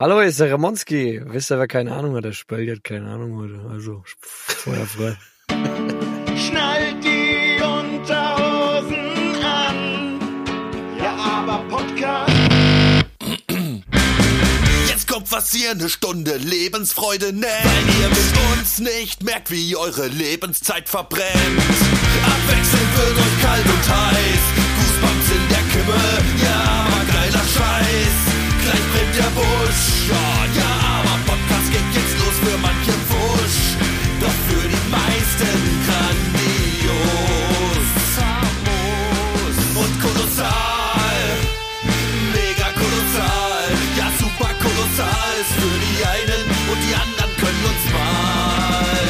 Hallo, hier ist der Ramonski. Wisst ihr, wer keine Ahnung hat? Der Spell hat keine Ahnung heute. Also, Feuer frei. Schnallt die Unterhosen an. Ja, aber Podcast. Jetzt kommt was ihr eine Stunde Lebensfreude nennt. Weil ihr mit uns nicht merkt, wie eure Lebenszeit verbrennt. Abwechselnd wird euch kalt und heiß. Goosebumps in der Kimme, ja, aber. Der Busch, ja, aber Podcast geht jetzt los für manche Wusch. Doch für die meisten grandios. Und kolossal. Mega kolossal, ja super kolossal ist für die einen und die anderen können uns mal.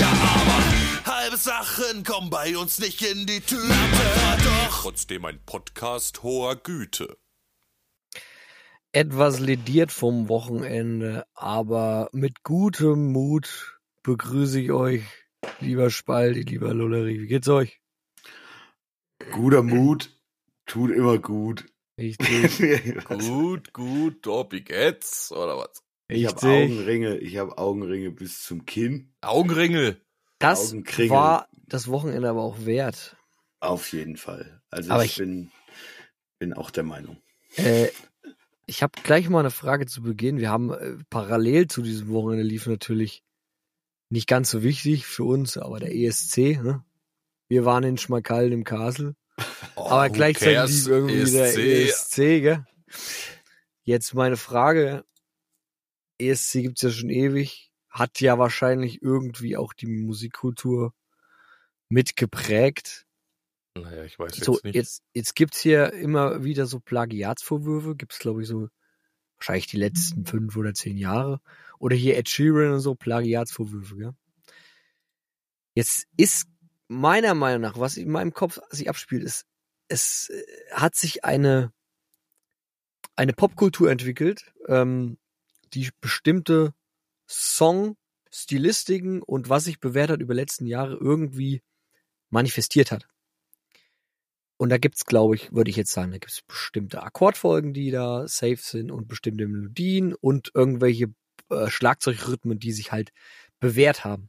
Ja, aber halbe Sachen kommen bei uns nicht in die Tüte. Aber doch trotzdem ein Podcast hoher Güte. Etwas lediert vom Wochenende, aber mit gutem Mut begrüße ich euch, lieber Spalti, lieber Lulleri. Wie geht's euch? Guter Mut tut immer gut. Richtig. Gut, gut, Dobby geht's, oder was? Ich habe. Augenringe, ich habe Augenringe bis zum Kinn. Augenringel. Das war das Wochenende aber auch wert. Auf jeden Fall. Also Aber ich, ich- bin, bin auch der Meinung. Äh, ich habe gleich mal eine Frage zu Beginn. Wir haben äh, parallel zu diesem Wochenende lief natürlich nicht ganz so wichtig für uns, aber der ESC. Ne? Wir waren in Schmalkalden im Castle, Oh, aber gleichzeitig irgendwie der ESC. ESC. Gell? Jetzt meine Frage: ESC gibt's ja schon ewig, hat ja wahrscheinlich irgendwie auch die Musikkultur mitgeprägt. Naja, ich weiß jetzt So, nicht. jetzt, jetzt gibt's hier immer wieder so Plagiatsvorwürfe, gibt's glaube ich so wahrscheinlich die letzten fünf oder zehn Jahre. Oder hier Ed Sheeran und so, Plagiatsvorwürfe, gell? Jetzt ist meiner Meinung nach, was in meinem Kopf sich abspielt, ist, es äh, hat sich eine, eine Popkultur entwickelt, ähm, die bestimmte Song-Stilistiken und was sich bewährt hat über die letzten Jahre irgendwie manifestiert hat. Und da gibt's, glaube ich, würde ich jetzt sagen, da gibt's bestimmte Akkordfolgen, die da safe sind und bestimmte Melodien und irgendwelche äh, Schlagzeugrhythmen, die sich halt bewährt haben.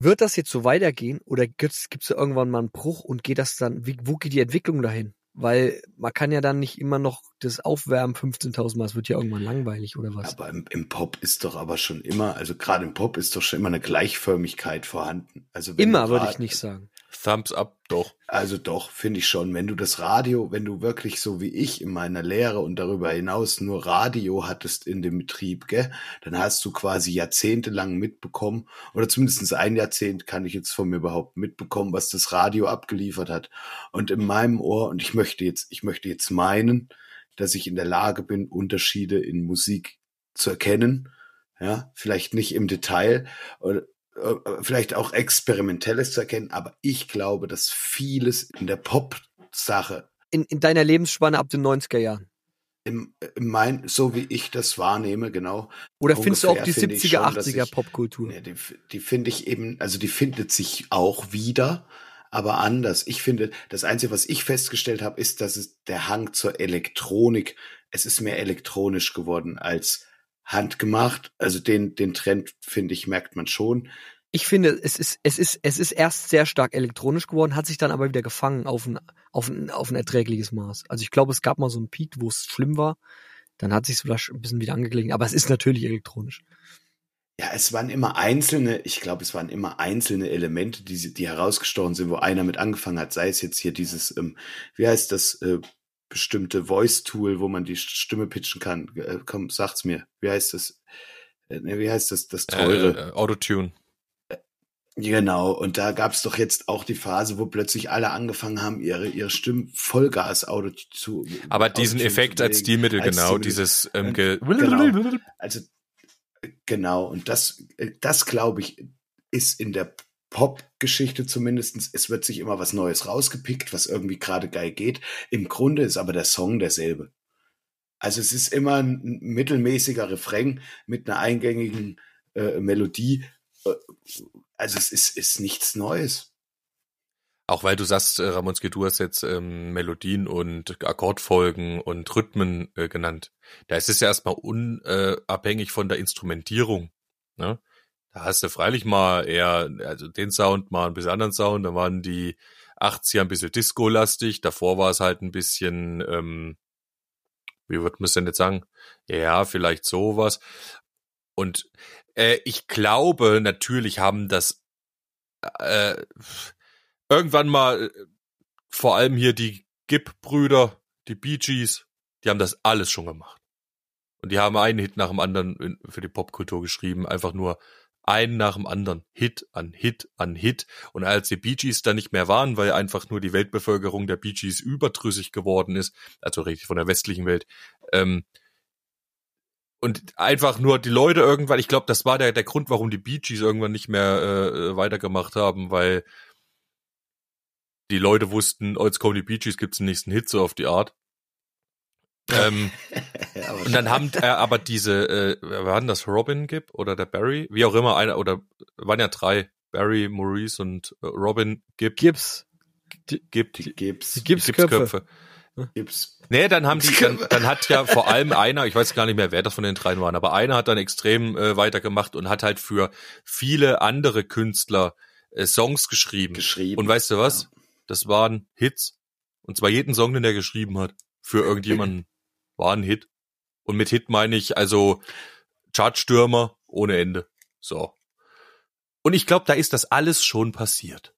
Wird das jetzt so weitergehen oder gibt's gibt's da irgendwann mal einen Bruch und geht das dann, wie, wo geht die Entwicklung dahin? Weil man kann ja dann nicht immer noch das Aufwärmen 15.000 Mal, es wird ja irgendwann langweilig oder was? Aber im, im Pop ist doch aber schon immer, also gerade im Pop ist doch schon immer eine Gleichförmigkeit vorhanden. Also immer würde ich nicht sagen. Thumbs up, doch. Also doch, finde ich schon. Wenn du das Radio, wenn du wirklich so wie ich in meiner Lehre und darüber hinaus nur Radio hattest in dem Betrieb, gell, dann hast du quasi jahrzehntelang mitbekommen, oder zumindest ein Jahrzehnt kann ich jetzt von mir behaupten, mitbekommen, was das Radio abgeliefert hat. Und in meinem Ohr, und ich möchte jetzt, ich möchte jetzt meinen, dass ich in der Lage bin, Unterschiede in Musik zu erkennen. Ja, vielleicht nicht im Detail, vielleicht auch Experimentelles zu erkennen, aber ich glaube, dass vieles in der Pop-Sache, In, in deiner Lebensspanne ab den 90er Jahren. im, mein, so wie ich das wahrnehme, genau. Oder findest du auch die Ungefähr finde ich 70er, schon, dass 80er ich- Popkultur? Ne, die die finde ich eben, also die findet sich auch wieder, aber anders. Ich finde, das Einzige, was ich festgestellt habe, ist, dass es der Hang zur Elektronik, es ist mehr elektronisch geworden als handgemacht. Also den, den Trend, finde ich, merkt man schon. Ich finde, es ist, es ist, es ist erst sehr stark elektronisch geworden, hat sich dann aber wieder gefangen auf ein, auf ein, auf ein erträgliches Maß. Also ich glaube, es gab mal so einen Peak, wo es schlimm war. Dann hat sich vielleicht ein bisschen wieder angeglichen, aber es ist natürlich elektronisch. Ja, es waren immer einzelne, ich glaube, es waren immer einzelne Elemente, die, die herausgestochen sind, wo einer mit angefangen hat, sei es jetzt hier dieses, ähm, wie heißt das, äh, bestimmte Voice-Tool, wo man die Stimme pitchen kann. Äh, komm, sag's mir. Wie heißt das? Äh, ne, wie heißt das, das teure? Äh, äh, Autotune. Genau, und da gab's doch jetzt auch die Phase, wo plötzlich alle angefangen haben, ihre, ihre Stimmen Vollgas-Auto zu. Aber diesen Autotune Effekt als Stilmittel, als genau, Stilmittel. dieses ähm, Und- ge genau. Also äh, genau, und das, äh, das glaube ich, ist in der Pop-Geschichte zumindestens. es wird sich immer was Neues rausgepickt, was irgendwie gerade geil geht. Im Grunde ist aber der Song derselbe. Also es ist immer ein mittelmäßiger Refrain mit einer eingängigen äh, Melodie. Äh, Also es ist, ist nichts Neues. Auch weil du sagst, äh, Ramonski, du hast jetzt ähm, Melodien und Akkordfolgen und Rhythmen äh, genannt. Da ist es ja erstmal unabhängig von der Instrumentierung. Ne? Da hast du freilich mal eher, also den Sound, mal ein bisschen anderen Sound, da waren die 80er ein bisschen Disco-lastig, davor war es halt ein bisschen, ähm, wie würde man es denn jetzt sagen? Ja, vielleicht sowas. Und äh, ich glaube, natürlich haben das äh, irgendwann mal, äh, vor allem hier die Gibb-Brüder, die Bee Gees, die haben das alles schon gemacht. Und die haben einen Hit nach dem anderen für die Popkultur geschrieben, einfach nur einen nach dem anderen, Hit an Hit an Hit. Und als die Bee Gees da nicht mehr waren, weil einfach nur die Weltbevölkerung der Bee Gees überdrüssig geworden ist, also richtig von der westlichen Welt, ähm, und einfach nur die Leute irgendwann, ich glaube, das war der, der Grund, warum die Bee Gees irgendwann nicht mehr äh, weitergemacht haben, weil die Leute wussten, oh, jetzt kommen die Bee Gees, gibt's den nächsten Hit, so auf die Art. ähm, und dann haben äh, aber diese, äh, wer waren das, Robin Gibb oder der Barry? Wie auch immer, einer, oder waren ja drei, Barry, Maurice und äh, Robin Gibb, Gibbs. Gibb, die Gips, Die Gipsköpfe. Gips. Nee, dann haben die, dann, dann hat ja vor allem einer, ich weiß gar nicht mehr, wer das von den dreien waren, aber einer hat dann extrem äh, weitergemacht und hat halt für viele andere Künstler äh, Songs geschrieben. geschrieben. Und weißt du was? Das waren Hits. Und zwar jeden Song, den er geschrieben hat, für irgendjemanden war ein Hit. Und mit Hit meine ich also Chartstürmer ohne Ende. So. Und ich glaube, da ist das alles schon passiert.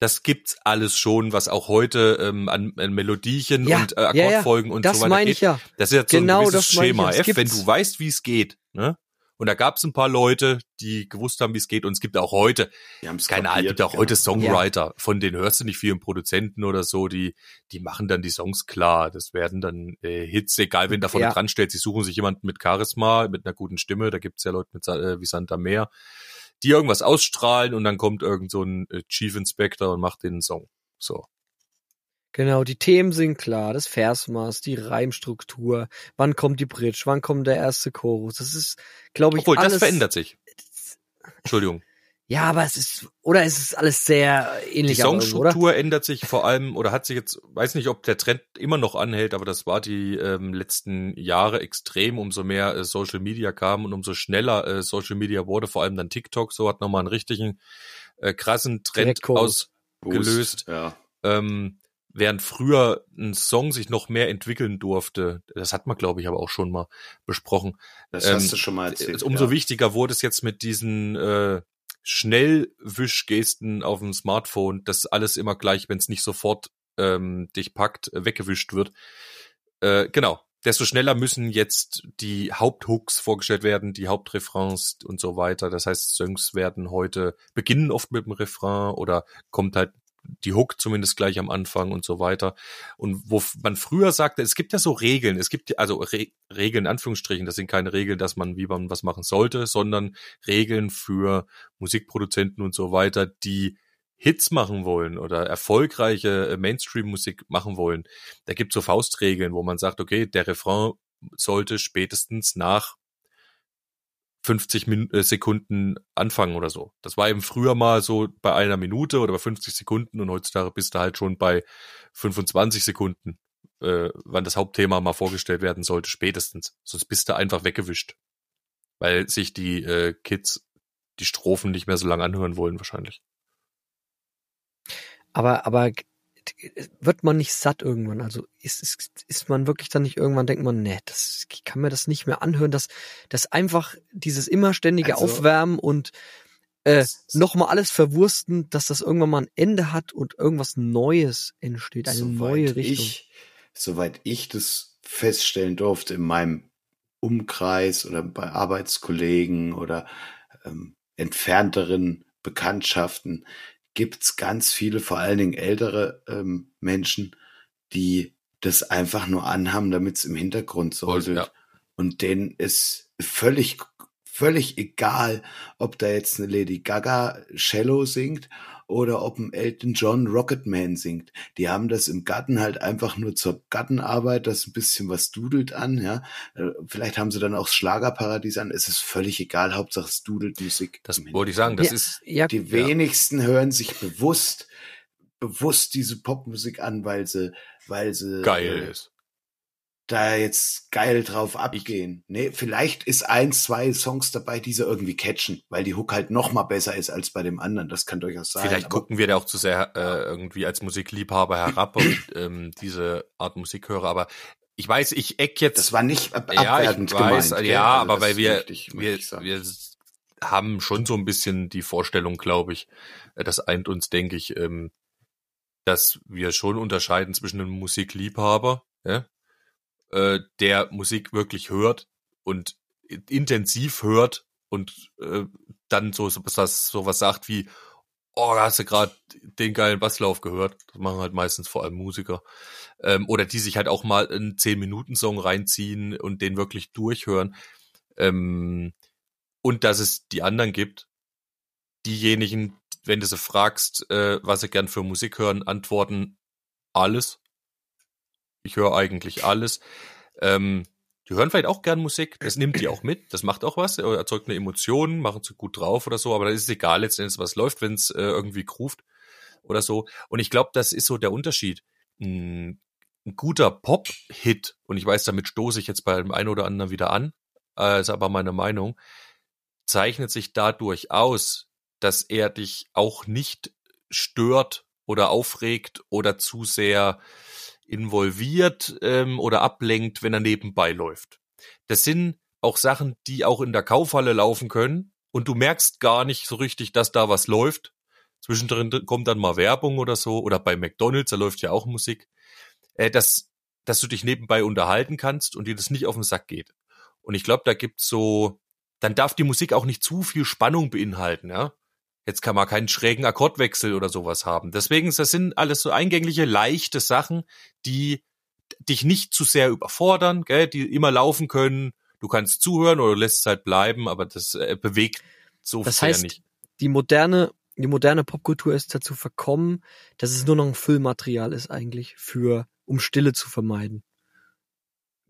Das gibt's alles schon, was auch heute ähm, an, an Melodiechen Ja, und äh, ja, ja. Akkordfolgen und Das so weiter meine geht. ich ja. Das ist jetzt Genau, so ein gewisses das Schema ja. F, wenn du weißt, wie es geht. Ne? Und da gab's ein paar Leute, die gewusst haben, wie es geht. Und es gibt auch heute, keine Ahnung, gibt auch genau. heute Songwriter, von denen hörst du nicht viel, Produzenten oder so, die, die machen dann die Songs klar. Das werden dann äh, Hits, egal wen da vorne Ja. dran stellt. Sie suchen sich jemanden mit Charisma, mit einer guten Stimme. Da gibt's ja Leute mit, äh, wie Santa Meer, die irgendwas ausstrahlen und dann kommt irgend so ein äh, Chief Inspector und macht den Song. So. Genau, die Themen sind klar, das Versmaß, die Reimstruktur, wann kommt die Bridge, wann kommt der erste Chorus. Das ist, glaube ich, Obwohl, alles. das verändert sich. Entschuldigung. Ja, aber es ist, oder es ist alles sehr Die ähnlich, oder? Songstruktur ändert sich vor allem oder hat sich jetzt, weiß nicht, ob der Trend immer noch anhält, aber das war die ähm, letzten Jahre extrem, umso mehr äh, Social Media kam und umso schneller äh, Social Media wurde, vor allem dann TikTok, so hat nochmal einen richtigen äh, krassen Trend ausgelöst. Ja. Ähm, während früher ein Song sich noch mehr entwickeln durfte, das hat man, glaube ich, aber auch schon mal besprochen, Das Ähm, hast du schon mal erzählt. umso ja. wichtiger wurde es jetzt mit diesen äh, Schnellwischgesten auf dem Smartphone, dass alles immer gleich, wenn es nicht sofort ähm, dich packt, äh, weggewischt wird. Äh, genau. Desto schneller müssen jetzt die Haupthooks vorgestellt werden, die Hauptrefrains und so weiter. Das heißt, Songs werden heute beginnen oft mit dem Refrain oder kommt halt die Hook zumindest gleich am Anfang und so weiter. Und wo man früher sagte, es gibt ja so Regeln, es gibt also Re Regeln in Anführungsstrichen, das sind keine Regeln, dass man, wie man was machen sollte, sondern Regeln für Musikproduzenten und so weiter, die Hits machen wollen oder erfolgreiche äh, Mainstream-Musik machen wollen. Da gibt so Faustregeln, wo man sagt, okay, der Refrain sollte spätestens nach 50 Min äh, Sekunden anfangen oder so. Das war eben früher mal so bei einer Minute oder bei 50 Sekunden und heutzutage bist du halt schon bei 25 Sekunden, äh, wann das Hauptthema mal vorgestellt werden sollte, spätestens. Sonst bist du einfach weggewischt. Weil sich die äh, Kids die Strophen nicht mehr so lange anhören wollen, wahrscheinlich. Aber, aber wird man nicht satt irgendwann? Also ist, ist, ist man wirklich dann nicht irgendwann, denkt man, nee, das, ich kann mir das nicht mehr anhören, dass, dass einfach dieses immer ständige Also- Aufwärmen und äh, nochmal alles verwursten, dass das irgendwann mal ein Ende hat und irgendwas Neues entsteht, eine neue Richtung. Ich, soweit ich das feststellen durfte in meinem Umkreis oder bei Arbeitskollegen oder ähm, entfernteren Bekanntschaften gibt's ganz viele, vor allen Dingen ältere ähm, Menschen, die das einfach nur anhaben, damit es im Hintergrund sollte. ja. Und denen ist völlig, völlig egal, ob da jetzt eine Lady Gaga Cello singt oder ob ein Elton John Rocketman singt. Die haben das im Garten halt einfach nur zur Gartenarbeit, das ein bisschen was dudelt an, ja. Äh, Vielleicht haben sie dann auch das Schlagerparadies an. Es ist völlig egal, Hauptsache es dudelt Musik. Das wollte ich sagen, das ja, ist ja, die wenigsten hören sich bewusst bewusst diese Popmusik an, weil sie, weil sie Geil äh, ist. Da jetzt geil drauf abgehen. nee, vielleicht ist eins, zwei Songs dabei, die sie irgendwie catchen, weil die Hook halt noch mal besser ist als bei dem anderen. Das kann durchaus sein. Vielleicht gucken wir da auch zu sehr äh, irgendwie als Musikliebhaber herab und ähm, diese Art Musik höre, aber ich weiß, ich eck jetzt. das war nicht ab ja, ich abwertend weiß, gemeint. ja? Also aber weil wir, möchte wir, wir haben schon so ein bisschen die Vorstellung, glaube ich, äh, das eint uns, denke ich, ähm, dass wir schon unterscheiden zwischen einem Musikliebhaber, ja, äh, der Musik wirklich hört und intensiv hört und äh, dann so so was sagt wie oh hast du gerade den geilen Basslauf gehört. Das machen halt meistens vor allem Musiker. Ähm, oder die sich halt auch mal einen 10 Minuten Song reinziehen und den wirklich durchhören. Ähm, und dass es die anderen gibt diejenigen wenn du sie fragst äh, was sie gern für Musik hören antworten alles ich höre eigentlich alles. Ähm, die hören vielleicht auch gern Musik, das nimmt die auch mit, das macht auch was, erzeugt eine Emotion, machen sie gut drauf oder so, aber dann ist es egal letztendlich, was läuft, wenn es äh, irgendwie ruft oder so. Und ich glaube, das ist so der Unterschied. Ein, ein guter Pop-Hit, und ich weiß, damit stoße ich jetzt bei dem einen oder anderen wieder an, äh, ist aber meine Meinung, zeichnet sich dadurch aus, dass er dich auch nicht stört oder aufregt oder zu sehr involviert ähm, oder ablenkt, wenn er nebenbei läuft. Das sind auch Sachen, die auch in der Kaufhalle laufen können und du merkst gar nicht so richtig, dass da was läuft. Zwischendrin kommt dann mal Werbung oder so oder bei McDonald's, da läuft ja auch Musik, äh, dass, dass du dich nebenbei unterhalten kannst und dir das nicht auf den Sack geht. Und ich glaube, da gibt's so, dann darf die Musik auch nicht zu viel Spannung beinhalten, ja. Jetzt kann man keinen schrägen Akkordwechsel oder sowas haben. Deswegen, das sind alles so eingängliche, leichte Sachen, die dich nicht zu sehr überfordern, gell, die immer laufen können. Du kannst zuhören oder lässt es halt bleiben, aber das äh, bewegt so Das heißt, nicht. die moderne, die moderne Popkultur ist dazu verkommen, dass es nur noch ein Füllmaterial ist eigentlich für, um Stille zu vermeiden.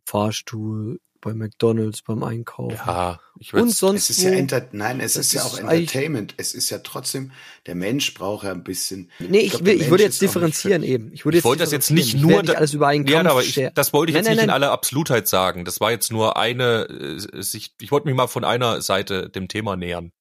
Fahrstuhl, bei McDonalds, beim Einkaufen. Ja, ich Und sonst Es ist ja enter nein, es ist ja auch Entertainment. Es ist ja trotzdem, der Mensch braucht ja ein bisschen. Nee, ich, glaub, will, ich würde jetzt differenzieren eben. Ich, würde Ich jetzt wollte das jetzt nicht Ich nur nicht da- alles über einen Ja, Kampf aber ich, das wollte ich Nein, jetzt nein, nicht in nein. aller Absolutheit sagen. Das war jetzt nur eine äh, Sicht. Ich wollte mich mal von einer Seite dem Thema nähern.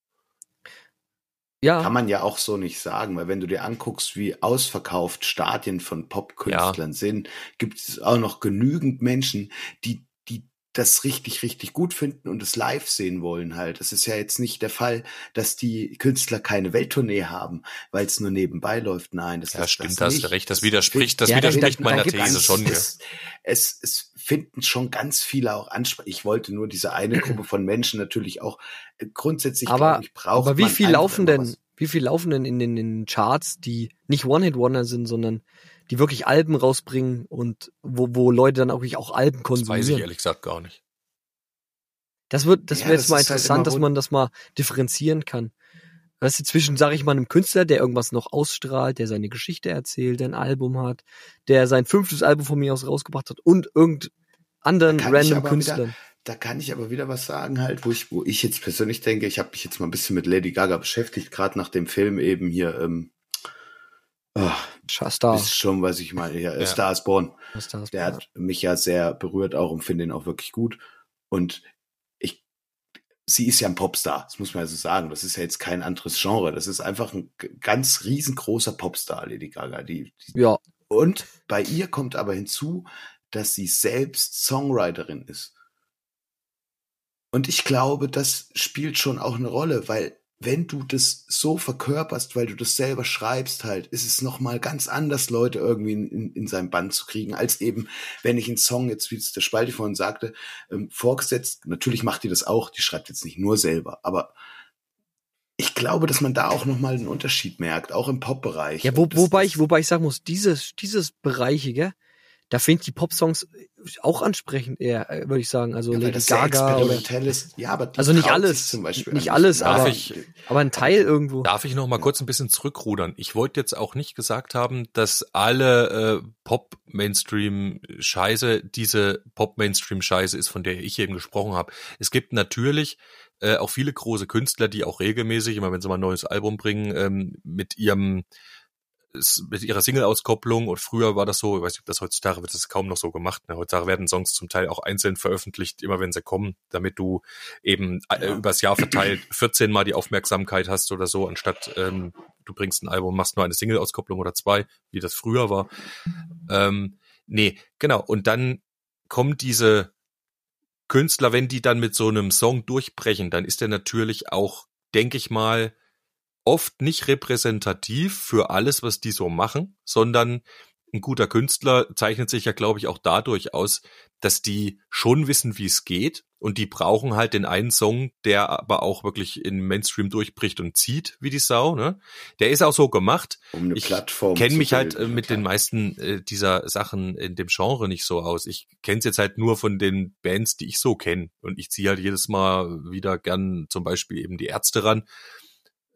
Ja, Kann man ja auch so nicht sagen, weil wenn du dir anguckst, wie ausverkauft Stadien von Popkünstlern sind, gibt es auch noch genügend Menschen, die das richtig, richtig gut finden und es live sehen wollen halt. Das ist ja jetzt nicht der Fall, dass die Künstler keine Welttournee haben, weil es nur nebenbei läuft. Nein, das Ja, ist stimmt, das da hast nicht. du recht. Das widerspricht, das Ja, widerspricht da- meiner da These schon. Es, es, es finden schon ganz viele auch ansprechen. Ich wollte nur diese eine Gruppe von Menschen natürlich auch äh, grundsätzlich, aber, ich, braucht aber wie viel laufen denn, was. wie viel laufen denn in den, in den Charts, die nicht One-Hit-Wonder sind, sondern die wirklich Alben rausbringen und wo, wo Leute dann auch wirklich auch Alben Das konsumieren? weiß ich ehrlich gesagt gar nicht. Das wird, das Ja, wäre jetzt das mal halt interessant, immer, dass man das mal differenzieren kann. Weißt du, zwischen, sage ich mal, einem Künstler, der irgendwas noch ausstrahlt, der seine Geschichte erzählt, der ein Album hat, der sein fünftes Album von mir aus rausgebracht hat und irgend anderen random Künstlern. Wieder, da kann ich aber wieder was sagen, halt, wo ich, wo ich jetzt persönlich denke, ich habe mich jetzt mal ein bisschen mit Lady Gaga beschäftigt, gerade nach dem Film eben hier, ähm, oh, Star, ist schon, was ich meine, ja, Ja. Star is Born. Star, Der hat mich ja sehr berührt auch und finde ihn auch wirklich gut. Und ich, sie ist ja ein Popstar, das muss man ja so sagen. Das ist ja jetzt kein anderes Genre. Das ist einfach ein ganz riesengroßer Popstar, Lady Gaga. Die, die, ja, und bei ihr kommt aber hinzu, dass sie selbst Songwriterin ist. Und ich glaube, das spielt schon auch eine Rolle, weil wenn du das so verkörperst, weil du das selber schreibst halt, ist es nochmal ganz anders, Leute irgendwie in, in, in sein Band zu kriegen, als eben, wenn ich einen Song jetzt, wie es der Spalti vorhin sagte, ähm, vorgesetzt, natürlich macht die das auch, die schreibt jetzt nicht nur selber, aber ich glaube, dass man da auch nochmal einen Unterschied merkt, auch im Pop-Bereich. ja wo, wobei ich, wobei ich sagen muss, dieses, dieses Bereiche, gell, da finde ich die Popsongs auch ansprechend eher, äh, würde ich sagen. Also Ja, Lady Gaga oder, ist. Ja, aber die Also nicht alles, zum Beispiel nicht alles, Darf aber- ich- aber ein Teil irgendwo. Darf ich noch mal kurz ein bisschen zurückrudern? Ich wollte jetzt auch nicht gesagt haben, dass alle äh, Pop-Mainstream-Scheiße diese Pop-Mainstream-Scheiße ist, von der ich eben gesprochen habe. Es gibt natürlich äh, auch viele große Künstler, die auch regelmäßig, immer wenn sie mal ein neues Album bringen, ähm, mit ihrem mit ihrer Single-Auskopplung und früher war das so, ich weiß nicht, ob das heutzutage wird das kaum noch so gemacht. Ne? Heutzutage werden Songs zum Teil auch einzeln veröffentlicht, immer wenn sie kommen, damit du eben äh, Ja. übers Jahr verteilt 14 Mal die Aufmerksamkeit hast oder so, anstatt ähm, du bringst ein Album, machst nur eine Single-Auskopplung oder zwei, wie das früher war. Ähm, nee, genau. Und dann kommen diese Künstler, wenn die dann mit so einem Song durchbrechen, dann ist der natürlich auch, denke ich mal, oft nicht repräsentativ für alles, was die so machen, sondern ein guter Künstler zeichnet sich ja, glaube ich, auch dadurch aus, dass die schon wissen, wie es geht und die brauchen halt den einen Song, der aber auch wirklich in Mainstream durchbricht und zieht wie die Sau. Ne? Der ist auch so gemacht. Um eine Ich Plattform kenne mich halt bilden, äh, mit klar. den meisten äh, dieser Sachen in dem Genre nicht so aus. Ich kenne es jetzt halt nur von den Bands, die ich so kenne. Und ich ziehe halt jedes Mal wieder gern zum Beispiel eben die Ärzte ran,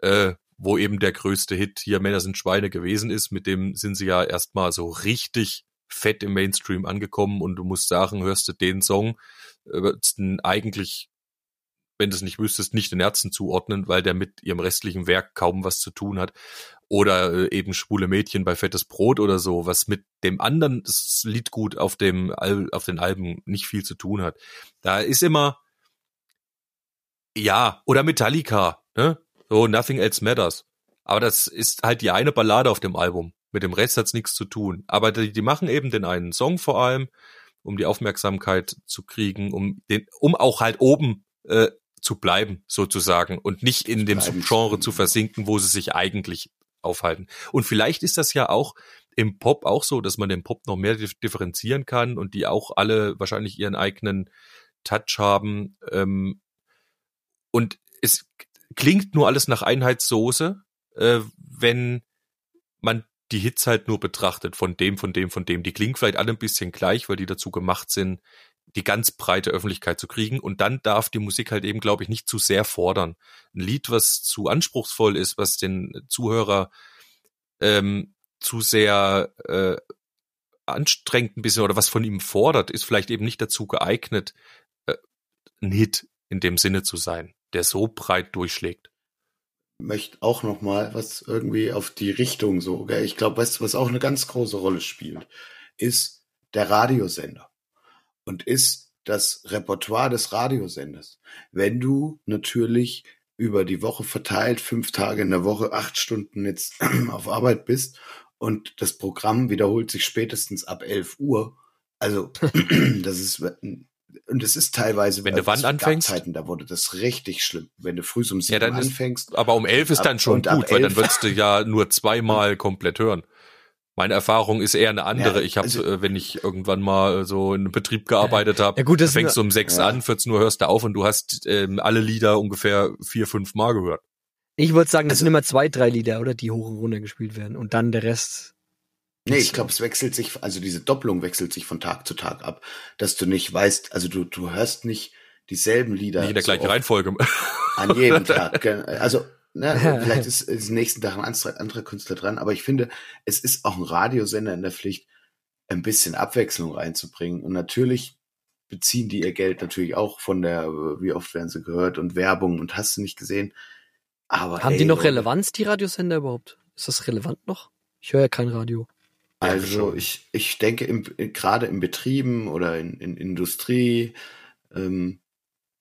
äh, wo eben der größte Hit hier Männer sind Schweine gewesen ist. Mit dem sind sie ja erstmal so richtig fett im Mainstream angekommen und du musst sagen, hörst du den Song, äh, würdest du eigentlich wenn du es nicht wüsstest, nicht den Ärzten zuordnen, weil der mit ihrem restlichen Werk kaum was zu tun hat. Oder äh, eben schwule Mädchen bei Fettes Brot oder so, was mit dem anderen Liedgut auf dem auf den Alben nicht viel zu tun hat. Da ist immer ja oder Metallica, ne? So Nothing Else Matters. Aber das ist halt die eine Ballade auf dem Album. Mit dem Rest hat's nichts zu tun. Aber die, die machen eben den einen Song vor allem, um die Aufmerksamkeit zu kriegen, um den, um auch halt oben äh, zu bleiben, sozusagen, und nicht in dem Bleiben Subgenre zu versinken, wo sie sich eigentlich aufhalten. Und vielleicht ist das ja auch im Pop auch so, dass man den Pop noch mehr dif- differenzieren kann und die auch alle wahrscheinlich ihren eigenen Touch haben. Ähm, und es klingt nur alles nach Einheitssoße, äh, wenn man die Hits halt nur betrachtet, von dem, von dem, von dem. Die klingen vielleicht alle ein bisschen gleich, weil die dazu gemacht sind, die ganz breite Öffentlichkeit zu kriegen. Und dann darf die Musik halt eben, glaube ich, nicht zu sehr fordern. Ein Lied, was zu anspruchsvoll ist, was den Zuhörer ähm, zu sehr äh, anstrengt ein bisschen oder was von ihm fordert, ist vielleicht eben nicht dazu geeignet, äh, ein Hit in dem Sinne zu sein, der so breit durchschlägt. möchte auch noch mal was irgendwie auf die Richtung so. Gell? Ich glaube, weißt was auch eine ganz große Rolle spielt, ist der Radiosender und ist das Repertoire des Radiosenders. Wenn du natürlich über die Woche verteilt, fünf Tage in der Woche, acht Stunden jetzt auf Arbeit bist und das Programm wiederholt sich spätestens ab 11 Uhr. Also, das ist, und es ist teilweise, Wenn du also wann anfängst? Zeiten, da wurde das richtig schlimm. Wenn du früh um sieben dann ist- anfängst, Aber um elf ist Ab- dann schon gut, weil dann würdest du ja nur zweimal komplett hören. Meine Erfahrung ist eher eine andere. Ja, ich habe, also- äh, wenn ich irgendwann mal so in einem Betrieb gearbeitet habe, Ja gut, das fängst du um sechs Ja. an, 14 Uhr hörst du auf und du hast ähm, alle Lieder ungefähr vier, fünf Mal gehört. ich würde sagen, das also- sind immer zwei, drei Lieder, oder? Die hoch und runter gespielt werden. Und dann der Rest. Nee, ich glaube, es wechselt sich, also diese Doppelung wechselt sich von Tag zu Tag ab, dass du nicht weißt, also du, du hörst nicht dieselben Lieder Nicht in der so gleichen Reihenfolge. an jedem Tag. Also, ne, vielleicht ist, ist nächsten Tag ein anderer, Künstler dran, aber ich finde, es ist auch ein Radiosender in der Pflicht, ein bisschen Abwechslung reinzubringen. Und natürlich beziehen die ihr Geld natürlich auch von der, wie oft werden sie gehört und Werbung und hast du nicht gesehen. Aber Haben ey, die noch Relevanz, die Radiosender überhaupt? Ist das relevant noch? Ich höre ja kein Radio. Also schon. ich, ich denke, im, gerade in Betrieben oder in, in Industrie ähm,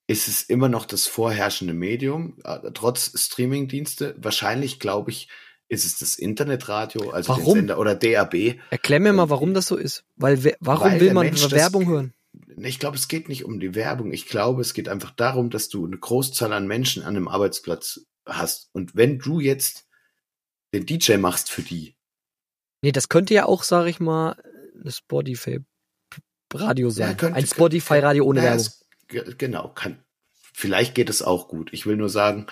ist es immer noch das vorherrschende Medium, äh, trotz Streamingdienste. Wahrscheinlich, glaube ich, ist es das Internetradio, also Warum? Sender oder DAB. Erklär mir mal, Ähm, warum das so ist. Weil we- warum weil will man Mensch Werbung hören? Ich glaube, es geht nicht um die Werbung. Ich glaube, es geht einfach darum, dass du eine Großzahl an Menschen an einem Arbeitsplatz hast. Und wenn du jetzt den DJ machst für die, Nee, das könnte ja auch, sag ich mal, eine Spotify-Radio sein. Ja, könnte- Ein Spotify-Radio ohne Ja, Werbung. genau, kann, vielleicht geht es auch gut. Ich will nur sagen,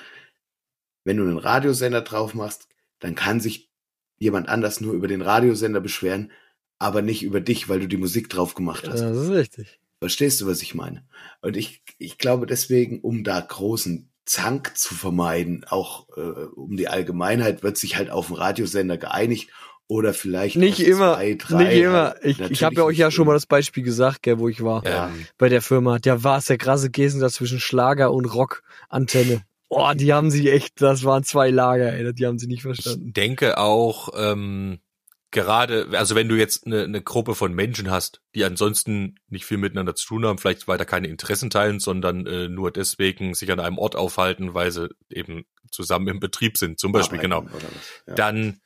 wenn du einen Radiosender drauf machst, dann kann sich jemand anders nur über den Radiosender beschweren, aber nicht über dich, weil du die Musik drauf gemacht hast. Das ist richtig. Verstehst du, was ich meine? Und ich, ich glaube deswegen, um da großen Zank zu vermeiden, auch äh, um die Allgemeinheit, wird sich halt auf den Radiosender geeinigt oder vielleicht Nicht immer, zwei, drei, nicht immer. halt. Ich, ich habe ja euch ja schon mal das Beispiel gesagt, gell, wo ich war Ja. Bei der Firma. Der war es der krasse Gegensatz zwischen Schlager und Rock-Antenne. Oh, die haben sie echt, das waren zwei Lager, ey, die haben sie nicht Ich verstanden. denke auch, ähm, gerade, also wenn du jetzt eine, eine Gruppe von Menschen hast, die ansonsten nicht viel miteinander zu tun haben, vielleicht weiter keine Interessen teilen, sondern äh, nur deswegen sich an einem Ort aufhalten, weil sie eben zusammen im Betrieb sind, zum Beispiel, genau. Arbeiten was. Ja. Dann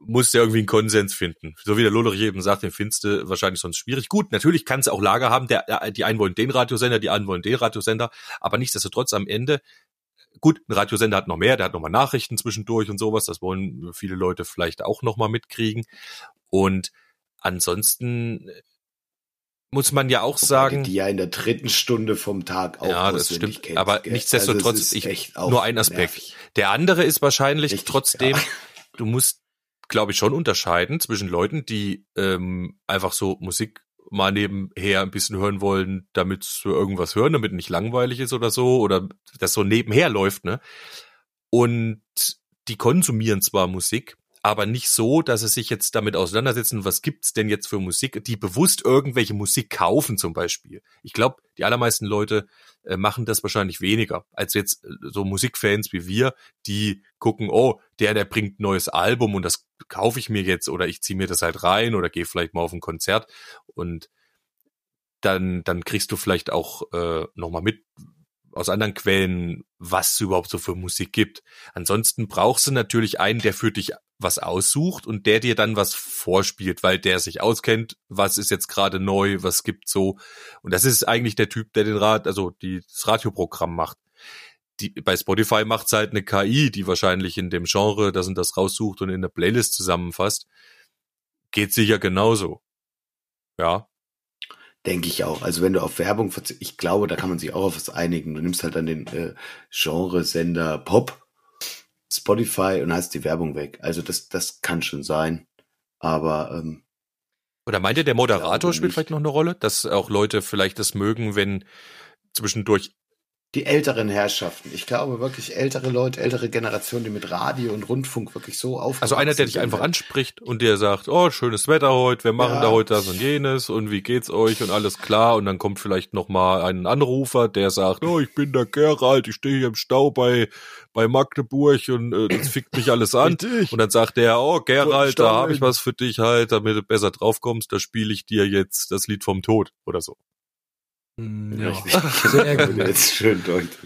musst du irgendwie einen Konsens finden. So wie der Lollerich eben sagt, den findest du wahrscheinlich sonst schwierig. Gut, natürlich kann es auch Lager haben, der, der, die einen wollen den Radiosender, die anderen wollen den Radiosender, aber nichtsdestotrotz am Ende, gut, ein Radiosender hat noch mehr, der hat noch mal Nachrichten zwischendurch und sowas, das wollen viele Leute vielleicht auch noch mal mitkriegen. Und ansonsten muss man ja auch sagen, die ja in der dritten Stunde vom Tag auch Ja, das stimmt. kennst, Aber gell? nichtsdestotrotz, also ich- nur ein Aspekt. nervig. Der andere ist wahrscheinlich Richtig trotzdem, klar. du musst, glaube ich, schon unterscheiden zwischen Leuten, die ähm, einfach so Musik mal nebenher ein bisschen hören wollen, damit sie irgendwas hören, damit nicht langweilig ist oder so, oder das so nebenher läuft, ne? Und die konsumieren zwar Musik, aber nicht so, dass sie sich jetzt damit auseinandersetzen, was gibt's denn jetzt für Musik, die bewusst irgendwelche Musik kaufen zum Beispiel. Ich glaube, die allermeisten Leute äh, machen das wahrscheinlich weniger als jetzt äh, so Musikfans wie wir, die gucken, oh, der, der bringt ein neues Album und das kaufe ich mir jetzt oder ich ziehe mir das halt rein oder gehe vielleicht mal auf ein Konzert und dann, dann kriegst du vielleicht auch äh, nochmal mit aus anderen Quellen, was es überhaupt so für Musik gibt. Ansonsten brauchst du natürlich einen, der für dich was aussucht und der dir dann was vorspielt, weil der sich auskennt, was ist jetzt gerade neu, was gibt so. Und das ist eigentlich der Typ, der den Rad, also die, das Radioprogramm macht. Die, bei Spotify macht's halt eine KI, die wahrscheinlich in dem Genre das und das raussucht und in der Playlist zusammenfasst. Geht sicher genauso. Ja, Denke ich auch. Also wenn du auf Werbung verzichtest, ich glaube, da kann man sich auch auf was einigen. Du nimmst halt dann den äh, Genresender Pop, Spotify und hast die Werbung weg. Also das, das kann schon sein. Aber ähm, Oder meint ihr, der Moderator spielt vielleicht noch eine Rolle, dass auch Leute vielleicht das mögen, wenn zwischendurch die älteren Herrschaften, ich glaube wirklich ältere Leute, ältere Generationen, die mit Radio und Rundfunk wirklich so aufgewachsen Also einer, der dich einfach anspricht und der sagt, oh, schönes Wetter heute, wir machen Ja. da heute das und jenes und wie geht's euch und alles klar und dann kommt vielleicht noch mal ein Anrufer, der sagt, oh, ich bin der Gerald, ich stehe hier im Stau bei bei Magdeburg und äh, das fickt mich alles an Richtig. und dann sagt der, oh, Gerald, da habe ich was für dich halt, damit du besser draufkommst, da spiele ich dir jetzt das Lied vom Tod oder so. Hm, Ja. Richtig. Sehr Wenn du gut. jetzt schön deutest.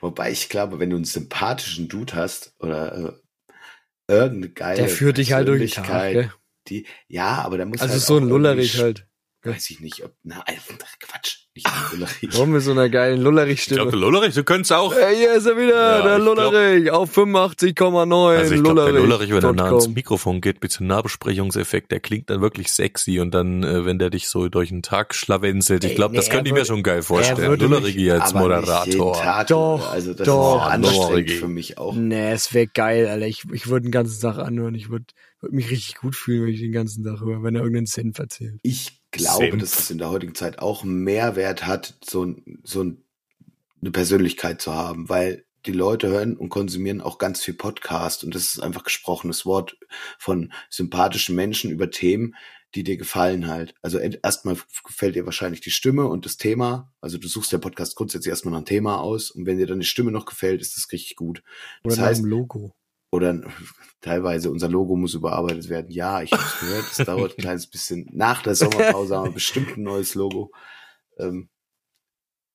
Wobei ich glaube, wenn du einen sympathischen Dude hast oder äh, irgendeine geile Der führt dich halt durch den Tag, gell? die, ja, aber da muss Also halt so ein Lullerich halt. Weiß ich nicht, ob, na, Quatsch, nicht ein Lullerich. Warum mit so einer geilen Ich Lullerich-Stimme? glaube, Lullerich, du könntest auch Hey, hier ist er wieder, Ja, der ich glaub- Lullerich, auf 85,9. Also ich glaube, der Lullerich, wenn er nah ans. Mikrofon geht, mit dem Nahbesprechungseffekt, der klingt dann wirklich sexy und dann, äh, wenn der dich so durch den Tag schlawenzelt, ich glaube, nee, das könnte ich mir würde- schon geil vorstellen. würde Lullerich mich- als Moderator. Tag, Doch, also das doch, ist ja anstrengend Lullerich. für mich auch. Nee, es wäre geil, Alter. Ich, ich würde den ganzen Tag anhören. Ich würde würd mich richtig gut fühlen, wenn ich den ganzen Tag höre, wenn er irgendeinen Senf erzählt. Ich glaube, Senf. dass es in der heutigen Zeit auch Mehrwert hat, so, so ein- eine Persönlichkeit zu haben, weil die Leute hören und konsumieren auch ganz viel Podcast und das ist einfach gesprochenes Wort von sympathischen Menschen über Themen, die dir gefallen halt. Also erstmal gefällt dir wahrscheinlich die Stimme und das Thema. Also du suchst der Podcast grundsätzlich erstmal nach einem Thema aus und wenn dir dann die Stimme noch gefällt, ist das richtig gut. Oder Das heißt, Logo. Oder teilweise unser Logo muss überarbeitet werden. Ja, ich habe gehört, es dauert ein kleines bisschen. Nach der Sommerpause haben wir bestimmt ein neues Logo. Ähm,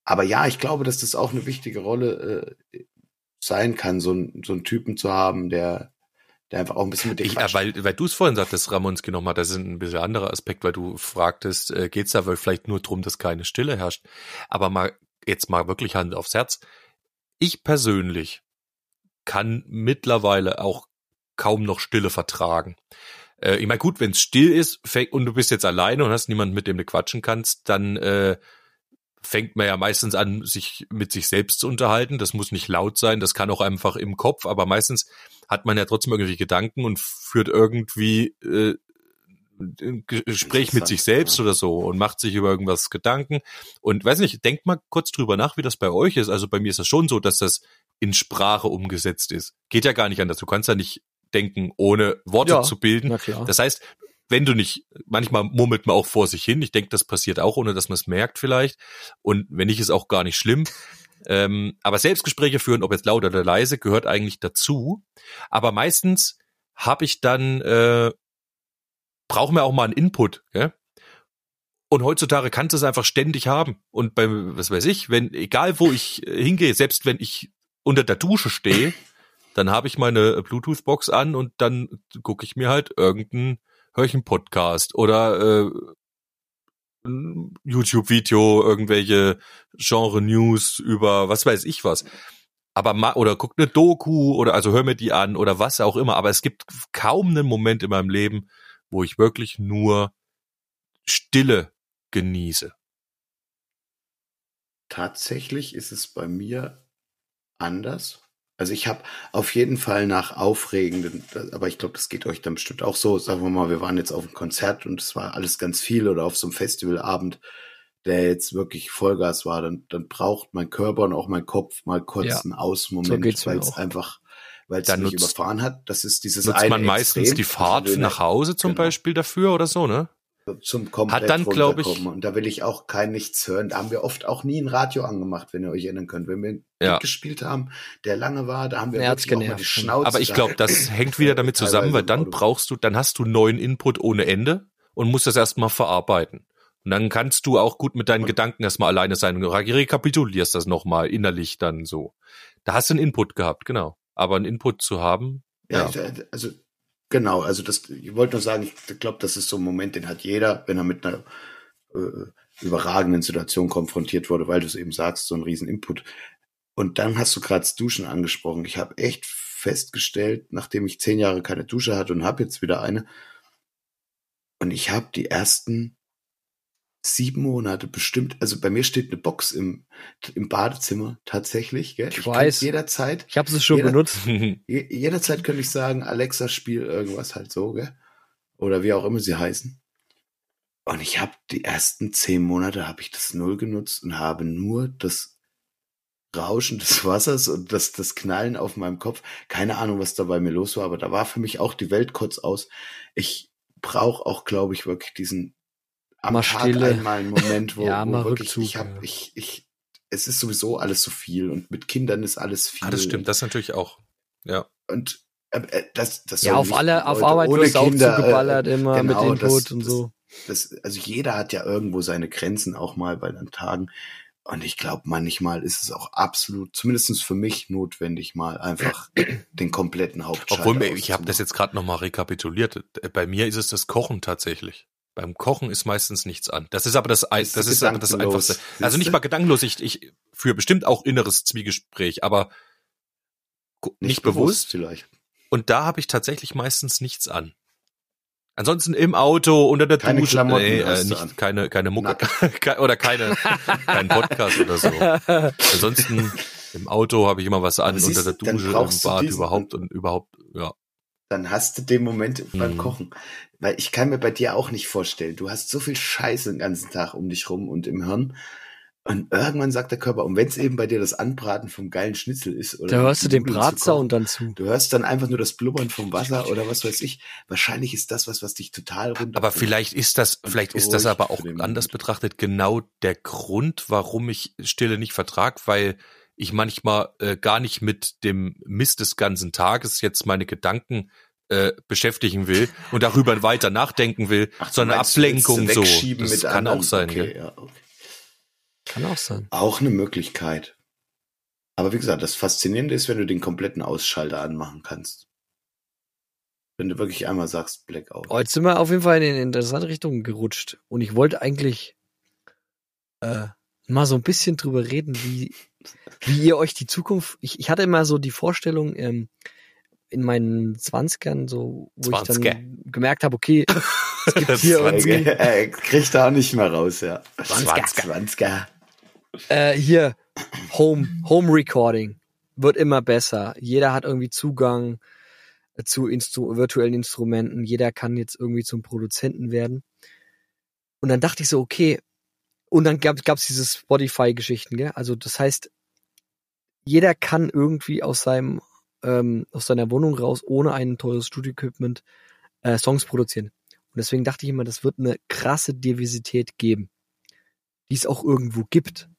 aber ja, ich glaube, dass das auch eine wichtige Rolle äh, sein kann, so, ein, so einen Typen zu haben, der, der einfach auch ein bisschen mit dir Ich, quatscht. weil, weil du es vorhin sagtest, Ramonski nochmal, das ist ein bisschen anderer Aspekt, weil du fragtest, äh, geht's da wohl vielleicht nur drum, dass keine Stille herrscht? Aber mal, jetzt mal wirklich Hand aufs Herz. Ich persönlich kann mittlerweile auch kaum noch Stille vertragen. Äh, ich meine, gut, wenn es still ist fäng- und du bist jetzt alleine und hast niemanden, mit dem du quatschen kannst, dann äh, fängt man ja meistens an, sich mit sich selbst zu unterhalten. Das muss nicht laut sein, das kann auch einfach im Kopf, aber meistens hat man ja trotzdem irgendwie Gedanken und führt irgendwie äh, ein Ge- Gespräch mit sich selbst ja. oder so und macht sich über irgendwas Gedanken. Und weiß nicht, denkt mal kurz drüber nach, wie das bei euch ist. Also bei mir ist es schon so, dass das in Sprache umgesetzt ist. Geht ja gar nicht anders. Du kannst ja nicht denken, ohne Worte Ja, zu bilden. Das heißt, wenn du nicht, manchmal murmelt man auch vor sich hin. Ich denke, das passiert auch, ohne dass man es merkt vielleicht. Und wenn nicht, ist auch gar nicht schlimm. Ähm, aber Selbstgespräche führen, ob jetzt laut oder leise, gehört eigentlich dazu. Aber meistens habe ich dann, äh, brauchen wir auch mal einen Input. Gell? Und heutzutage kannst du es einfach ständig haben. Und beim, was weiß ich, wenn, egal wo ich hingehe, selbst wenn ich unter der Dusche stehe, dann habe ich meine Bluetooth-Box an und dann gucke ich mir halt irgendeinen, höre ich einen Podcast oder äh, YouTube-Video, irgendwelche Genre-News über was weiß ich was. Aber ma oder guck eine Doku oder also hör mir die an oder was auch immer. Aber es gibt kaum einen Moment in meinem Leben, wo ich wirklich nur Stille genieße. Tatsächlich ist es bei mir anders. Also ich habe auf jeden Fall nach aufregenden, aber ich glaube, das geht euch dann bestimmt auch so. Sagen wir mal, wir waren jetzt auf einem Konzert und es war alles ganz viel oder auf so einem Festivalabend, der jetzt wirklich Vollgas war, dann, dann braucht mein Körper und auch mein Kopf mal kurz Ja, einen Ausmoment, so weil es einfach, weil es mich überfahren hat. Das ist dieses Nutzt eine man meistens Extrem, die Fahrt schöne- nach Hause zum genau. Beispiel dafür oder so, ne? Zum komplett Hat dann, glaub ich-. Und da will ich auch kein nichts hören. Da haben wir oft auch nie ein Radio angemacht, wenn ihr euch erinnern könnt. Wenn wir einen Ja. Gespielt haben, der lange war, da haben wir hat's wirklich auch mal die. Schnauze. Aber ich da- glaube, das hängt wieder damit zusammen, weil dann brauchst du, dann hast du neuen Input ohne Ende und musst das erstmal verarbeiten. Und dann kannst du auch gut mit deinen Und- Gedanken erstmal alleine sein und rekapitulierst das nochmal innerlich dann so. Da hast du einen Input gehabt, genau. Aber einen Input zu haben, Ja, ja. ich- also genau, also das, ich wollte nur sagen, ich glaube, das ist so ein Moment, den hat jeder, wenn er mit einer äh, überragenden Situation konfrontiert wurde, weil du es eben sagst, so ein riesen Input. Und dann hast du gerade Duschen angesprochen. Ich habe echt festgestellt, nachdem ich zehn Jahre keine Dusche hatte und habe jetzt wieder eine, und ich habe die ersten sieben Monate bestimmt, also bei mir steht eine Box im, im Badezimmer tatsächlich, gell? Ich kann's weiß. jederzeit Ich habe es schon Jeder- benutzt. Je- jederzeit könnte ich sagen, Alexa, spiel irgendwas halt so, gell? Oder wie auch immer sie heißen. Und ich habe die ersten zehn Monate habe ich das null genutzt und habe nur das Rauschen des Wassers und das, das Knallen auf meinem Kopf. Keine Ahnung, was da bei mir los war, aber da war für mich auch die Welt kurz aus. Ich brauche auch, glaube ich, wirklich diesen am Mal Tag Stille. einmal einen Moment, wo, Ja, wo wirklich Rückzug, ich habe, ja. ich, ich, es ist sowieso alles so viel und mit Kindern ist alles viel. ah, das stimmt, das natürlich auch. Ja. Und äh, äh, das, das Ja, auf nicht alle, auf Arbeit ohne wirst Kinder, äh, zugeballert immer genau, mit Input das- und das- so. Das, also jeder hat ja irgendwo seine Grenzen auch mal bei den Tagen. Und ich glaube, manchmal ist es auch absolut, zumindestens für mich, notwendig, mal einfach den kompletten Hauptschalter Obwohl, mir- ich habe das jetzt gerade nochmal rekapituliert. Bei mir ist es das Kochen tatsächlich. Beim Kochen ist meistens nichts an. Das ist aber das, du das ist aber das Einfachste. Also nicht mal gedankenlos. Ich, ich führe bestimmt auch inneres Zwiegespräch, aber gu- nicht, bewusst. vielleicht. Und da habe ich tatsächlich meistens nichts an. Ansonsten im Auto, unter der Keine Dusche, Klamotten nee, äh, nicht, keine, keine Mucke Ke- oder keine, kein Podcast oder so. Ansonsten im Auto habe ich immer was an, Aber unter siehst der Dusche, im Bad diesen- überhaupt und überhaupt, ja. Dann hast du den Moment beim Mhm. Kochen. Weil ich kann mir bei dir auch nicht vorstellen, du hast so viel Scheiße den ganzen Tag um dich rum und im Hirn. Und irgendwann sagt der Körper, und wenn es eben bei dir das Anbraten vom geilen Schnitzel ist, oder Da hörst du den Bratsound dann zu. Du hörst dann einfach nur das Blubbern vom Wasser oder was weiß ich. Wahrscheinlich ist das was, was dich total runter. Aber vielleicht ist das, vielleicht ist das aber auch anders Moment. betrachtet genau der Grund, warum ich Stille nicht vertrag, weil ich manchmal äh, gar nicht mit dem Mist des ganzen Tages jetzt meine Gedanken äh, beschäftigen will und darüber weiter nachdenken will, Ach, sondern Ablenkung so. wegschieben Das mit kann anderen. auch sein. Okay, gell? ja, okay. Kann auch sein. Auch eine Möglichkeit. Aber wie gesagt, das Faszinierende ist, wenn du den kompletten Ausschalter anmachen kannst. Wenn du wirklich einmal sagst, Blackout. Oh, jetzt sind wir auf jeden Fall in eine interessante Richtung gerutscht. Und ich wollte eigentlich äh, mal so ein bisschen drüber reden, wie, wie ihr euch die Zukunft. Ich, ich hatte immer so die Vorstellung, ähm, in meinen Zwanzigern, so, wo ich Zwanziger. dann gemerkt habe, okay, es gibt hier irgendwie, äh, kriegt er auch nicht mehr raus, ja. Zwanziger. Zwanziger. äh, hier Home, Home Recording wird immer besser. Jeder hat irgendwie Zugang zu Instru virtuellen Instrumenten. Jeder kann jetzt irgendwie zum Produzenten werden. Und dann dachte ich so, okay. Und dann gab es diese Spotify-Geschichten, gell? Also das heißt, jeder kann irgendwie aus seinem ähm, aus seiner Wohnung raus ohne ein teures Studio-Equipment äh, Songs produzieren. Und deswegen dachte ich immer, das wird eine krasse Diversität geben, die es auch irgendwo gibt.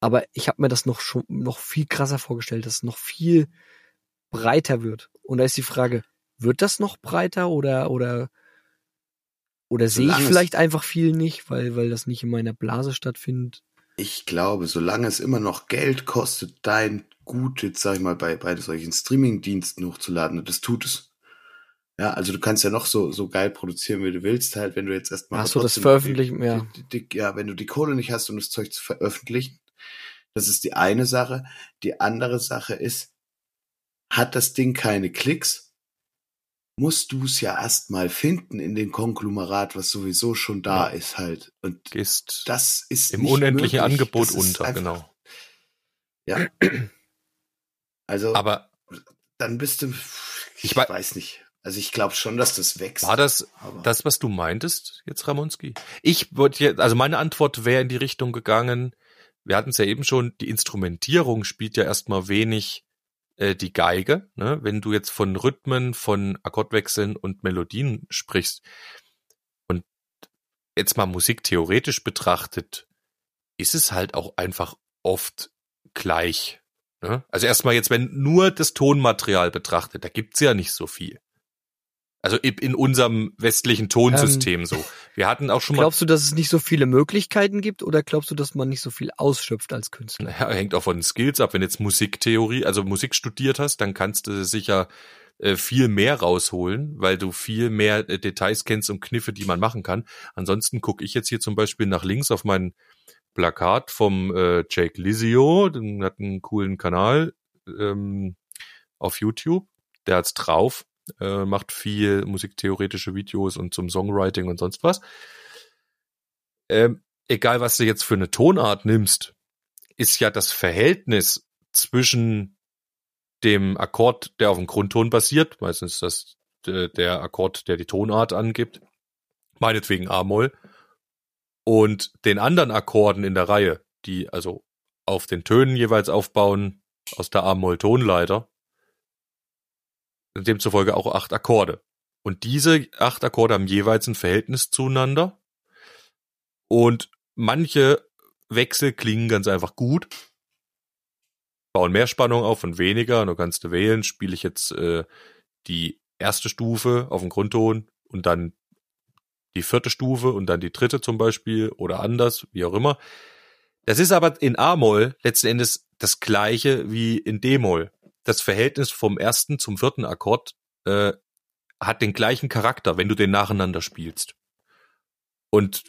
Aber ich habe mir das noch schon noch viel krasser vorgestellt, dass es noch viel breiter wird. Und da ist die Frage, wird das noch breiter oder oder oder sehe ich vielleicht einfach viel nicht, weil weil das nicht in meiner Blase stattfindet? Ich glaube, solange es immer noch Geld kostet, dein Gut, jetzt sag ich mal, bei, bei solchen Streaming-Diensten hochzuladen, und das tut es. Ja, also du kannst ja noch so, so geil produzieren, wie du willst, halt, wenn du jetzt erstmal. Ach so, das Veröffentlichen, ja. Die, die, ja, wenn du die Kohle nicht hast, um das Zeug zu veröffentlichen, das ist die eine Sache. Die andere Sache ist, hat das Ding keine Klicks, musst du es ja erstmal finden in dem Konglomerat, was sowieso schon da Ja. ist halt. Und Gehst das ist im unendlichen möglich. Angebot unter, einfach- genau. Ja. Also Aber dann bist du, ich, Ich wei- weiß nicht. Also ich glaube schon, dass das wächst. war das das, was du meintest jetzt, Ramonski? Ich jetzt, also meine Antwort wäre in die Richtung gegangen, wir hatten es ja eben schon, die Instrumentierung spielt ja erstmal wenig äh, die Geige. Ne? Wenn du jetzt von Rhythmen, von Akkordwechseln und Melodien sprichst und jetzt mal Musik theoretisch betrachtet, ist es halt auch einfach oft gleich. Ne? Also erstmal jetzt, wenn nur das Tonmaterial betrachtet, da gibt's ja nicht so viel. Also in unserem westlichen Tonsystem so. Wir hatten auch schon mal Glaubst du, dass es nicht so viele Möglichkeiten gibt oder glaubst du, dass man nicht so viel ausschöpft als Künstler? Naja, hängt auch von den Skills ab. Wenn jetzt Musiktheorie, also Musik studiert hast, dann kannst du sicher äh, viel mehr rausholen, weil du viel mehr äh, Details kennst und Kniffe, die man machen kann. Ansonsten gucke ich jetzt hier zum Beispiel nach links auf mein Plakat vom äh, Jake Lizio, der hat einen coolen Kanal ähm, auf YouTube, der hat's drauf, äh, macht viel musiktheoretische Videos und zum Songwriting und sonst was. Ähm, egal, was du jetzt für eine Tonart nimmst, ist ja das Verhältnis zwischen dem Akkord, der auf dem Grundton basiert, meistens ist das äh, der Akkord, der die Tonart angibt, meinetwegen A-Moll, und den anderen Akkorden in der Reihe, die also auf den Tönen jeweils aufbauen aus der A-Moll-Tonleiter, demzufolge auch acht Akkorde. Und diese acht Akkorde haben jeweils ein Verhältnis zueinander. Und manche Wechsel klingen ganz einfach gut, bauen mehr Spannung auf und weniger. Du kannst wählen, spiele ich jetzt äh, die erste Stufe auf dem Grundton und dann die vierte Stufe und dann die dritte zum Beispiel oder anders, wie auch immer. Das ist aber in A-Moll letzten Endes das gleiche wie in D-Moll. Das Verhältnis vom ersten zum vierten Akkord äh, hat den gleichen Charakter, wenn du den nacheinander spielst. Und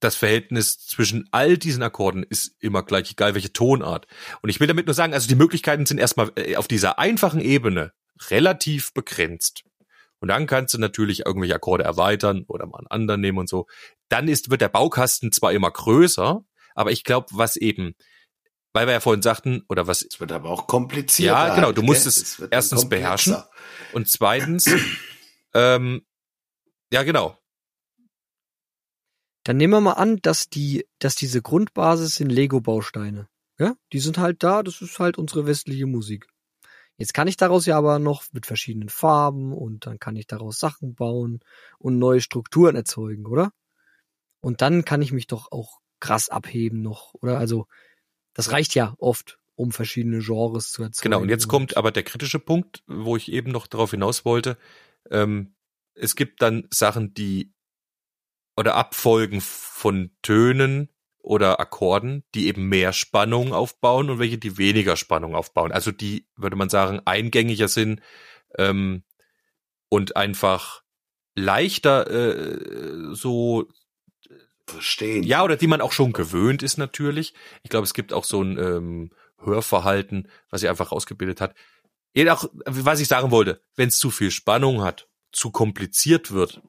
das Verhältnis zwischen all diesen Akkorden ist immer gleich, egal welche Tonart. Und ich will damit nur sagen, also die Möglichkeiten sind erstmal äh, auf dieser einfachen Ebene relativ begrenzt. Und dann kannst du natürlich irgendwelche Akkorde erweitern oder mal einen anderen nehmen und so. Dann ist, wird der Baukasten zwar immer größer, aber ich glaube, was eben, weil wir ja vorhin sagten, oder was, es wird aber auch komplizierter. Ja, genau, halt, du musst es erstens beherrschen. und zweitens, ähm, ja genau, Dann nehmen wir mal an, dass die, dass diese Grundbasis sind Lego-Bausteine. Ja, die sind halt da, das ist halt unsere westliche Musik. Jetzt kann ich daraus ja aber noch mit verschiedenen Farben und dann kann ich daraus Sachen bauen und neue Strukturen erzeugen, oder? Und dann kann ich mich doch auch krass abheben noch, oder? Also, das reicht ja oft, um verschiedene Genres zu erzeugen. Genau, und jetzt kommt aber der kritische Punkt, wo ich eben noch darauf hinaus wollte. Ähm, es gibt dann Sachen, die oder Abfolgen von Tönen oder Akkorden, die eben mehr Spannung aufbauen und welche, die weniger Spannung aufbauen. Also die, würde man sagen, eingängiger sind ähm, und einfach leichter äh, so Verstehen. ja, oder die man auch schon gewöhnt ist natürlich. Ich glaube, es gibt auch so ein ähm, Hörverhalten, was sie einfach ausgebildet hat. Ja, auch, was ich sagen wollte, wenn es zu viel Spannung hat, zu kompliziert wird,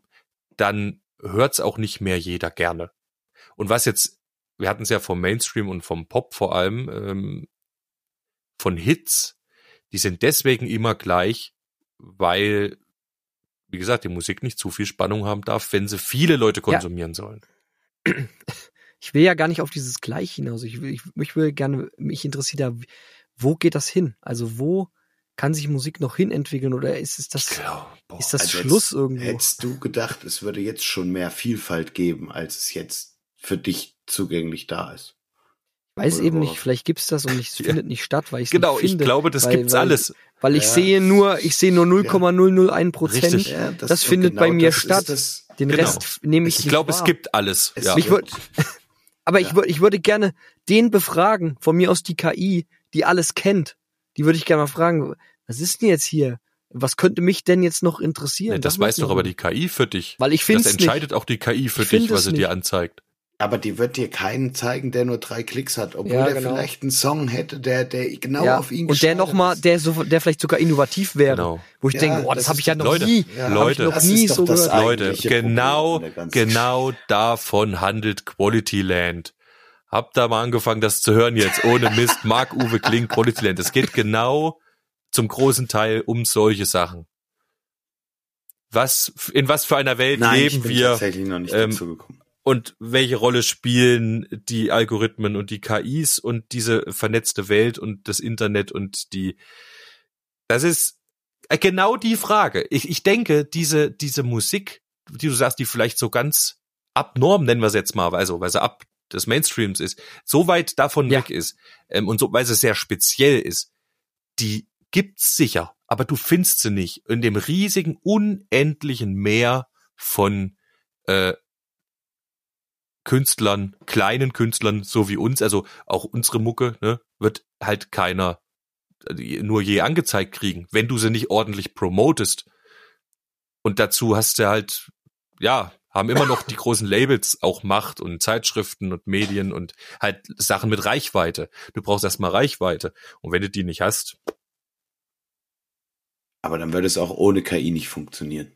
dann hört's auch nicht mehr jeder gerne. Und was jetzt, wir hatten es ja vom Mainstream und vom Pop vor allem, ähm, von Hits, die sind deswegen immer gleich, weil, wie gesagt, die Musik nicht zu viel Spannung haben darf, wenn sie viele Leute konsumieren sollen. ich will ja gar nicht auf dieses Gleich hinaus. Ich will, ich, ich will gerne, mich interessiert da, wo geht das hin? Also wo kann sich Musik noch hin entwickeln oder ist es das, Genau. Boah. ist das Also Schluss jetzt irgendwo? Hättest du gedacht, es würde jetzt schon mehr Vielfalt geben, als es jetzt für dich zugänglich da ist? Weiß Oder eben nicht, vielleicht gibt's das und es Ja. findet nicht statt, weil ich Genau, nicht ich finde. glaube, das weil, gibt's weil, alles. Weil ich Ja. sehe nur, ich sehe nur 0,001 Prozent. Richtig. Ja, Das und findet bei mir das statt. Das, Den Genau. Rest nehme ich Ich glaube, es gibt alles. Es Ja. Ich würd, aber ich Ja. würde, ich würde gerne den befragen, von mir aus die KI, die alles kennt. Die würde ich gerne mal fragen, was ist denn jetzt hier? Was könnte mich denn jetzt noch interessieren? Nee, das weiß mich doch aber die KI für dich. Weil ich finde Das es nicht. entscheidet auch die KI für Ich dich, was sie dir nicht. anzeigt. Aber die wird dir keinen zeigen, der nur drei Klicks hat, obwohl Ja, er genau. vielleicht einen Song hätte, der, der genau ja. auf ihn Und der geschneidert noch mal, ist. der so, der vielleicht sogar innovativ wäre, Genau. wo ich Ja, denke, boah, das, das habe ich ja noch Leute, nie, hab Leute, noch das nie so das gehört. Leute, genau, genau davon handelt Quality Land. Habt da mal angefangen, das zu hören jetzt, ohne Mist. Marc-Uwe Kling, Quality Land. Es geht genau zum großen Teil um solche Sachen. Was, in was für einer Welt Nein, ich leben bin wir tatsächlich noch nicht ähm, dazu gekommen. Und welche Rolle spielen die Algorithmen und die KIs und diese vernetzte Welt und das Internet und die, das ist äh, genau die Frage. Ich, ich denke, diese, diese Musik, die du sagst, die vielleicht so ganz abnorm, nennen wir es jetzt mal, also, weil sie ab des Mainstreams ist, so weit davon Ja. weg ist ähm, und so, weil sie sehr speziell ist, die gibt's sicher, aber du findest sie nicht in dem riesigen, unendlichen Meer von äh, Künstlern, kleinen Künstlern, so wie uns, also auch unsere Mucke, ne, wird halt keiner äh, nur je angezeigt kriegen, wenn du sie nicht ordentlich promotest. Und dazu hast du halt, ja, haben immer noch die großen Labels auch Macht und Zeitschriften und Medien und halt Sachen mit Reichweite. Du brauchst erstmal Reichweite. Und wenn du die nicht hast, Aber dann würde es auch ohne KI nicht funktionieren.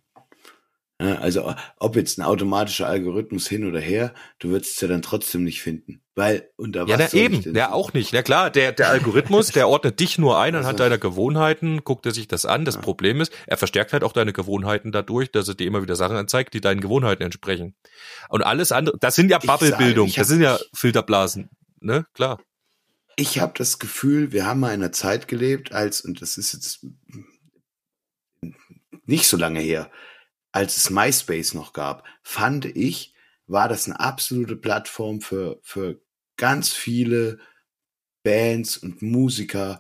Also ob jetzt ein automatischer Algorithmus hin oder her, du würdest es ja dann trotzdem nicht finden. Weil unter ja, was ich eben, der auch nicht. Ja klar, der, der Algorithmus, der ordnet dich nur ein anhand Also- deiner Gewohnheiten, guckt er sich das an. Das Ja. Problem ist, er verstärkt halt auch deine Gewohnheiten dadurch, dass er dir immer wieder Sachen anzeigt, die deinen Gewohnheiten entsprechen. Und alles andere, das sind ja Bubblebildung, das sind ja Filterblasen, ne? Klar. Ich habe das Gefühl, wir haben mal in einer Zeit gelebt, als, und das ist jetzt nicht so lange her, als es MySpace noch gab, fand ich, war das eine absolute Plattform für, für ganz viele Bands und Musiker,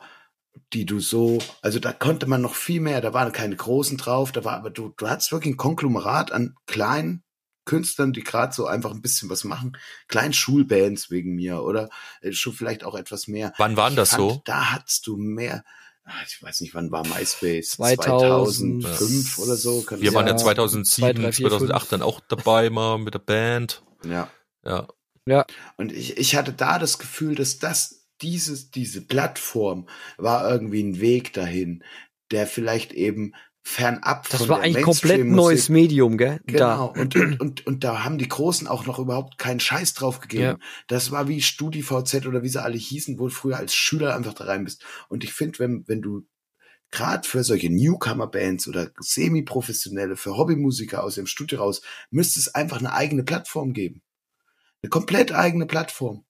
die du so, also da konnte man noch viel mehr, da waren keine großen drauf, da war aber du, du hattest wirklich ein Konglomerat an kleinen Künstlern, die gerade so einfach ein bisschen was machen, kleinen Schulbands wegen mir oder äh, schon vielleicht auch etwas mehr. Wann waren Ich das fand, so? Da hattest du mehr. ah, Ich weiß nicht, wann war MySpace? 2000, 2005 oder so. kann Wir das waren ja Ja, 2007, 2, 3, 4, 2008 dann auch dabei mal mit der Band. Ja. Ja. Und ich, ich hatte da das Gefühl, dass das, dieses, diese Plattform war irgendwie ein Weg dahin, der vielleicht eben fernab Das von war eigentlich komplett neues Medium, gell? Genau. Da. Und, und, und, und da haben die Großen auch noch überhaupt keinen Scheiß drauf gegeben. Ja. Das war wie StudiVZ oder wie sie alle hießen, wo du früher als Schüler einfach da rein bist. Und ich finde, wenn, wenn du gerade für solche Newcomer-Bands oder semi-professionelle, für Hobbymusiker aus dem Studio raus, müsste es einfach eine eigene Plattform geben. Eine komplett eigene Plattform.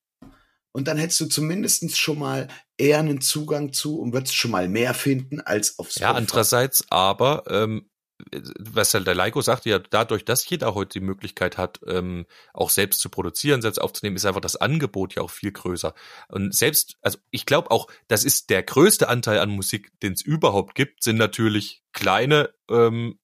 Und dann hättest du zumindestens schon mal eher einen Zugang zu und würdest schon mal mehr finden als auf Spotify. Ja, andererseits, aber ähm, was halt der Leiko sagte, ja, dadurch, dass jeder heute die Möglichkeit hat, ähm, auch selbst zu produzieren, selbst aufzunehmen, ist einfach das Angebot ja auch viel größer. Und selbst, also ich glaube auch, das ist der größte Anteil an Musik, den es überhaupt gibt, sind natürlich kleine ähm,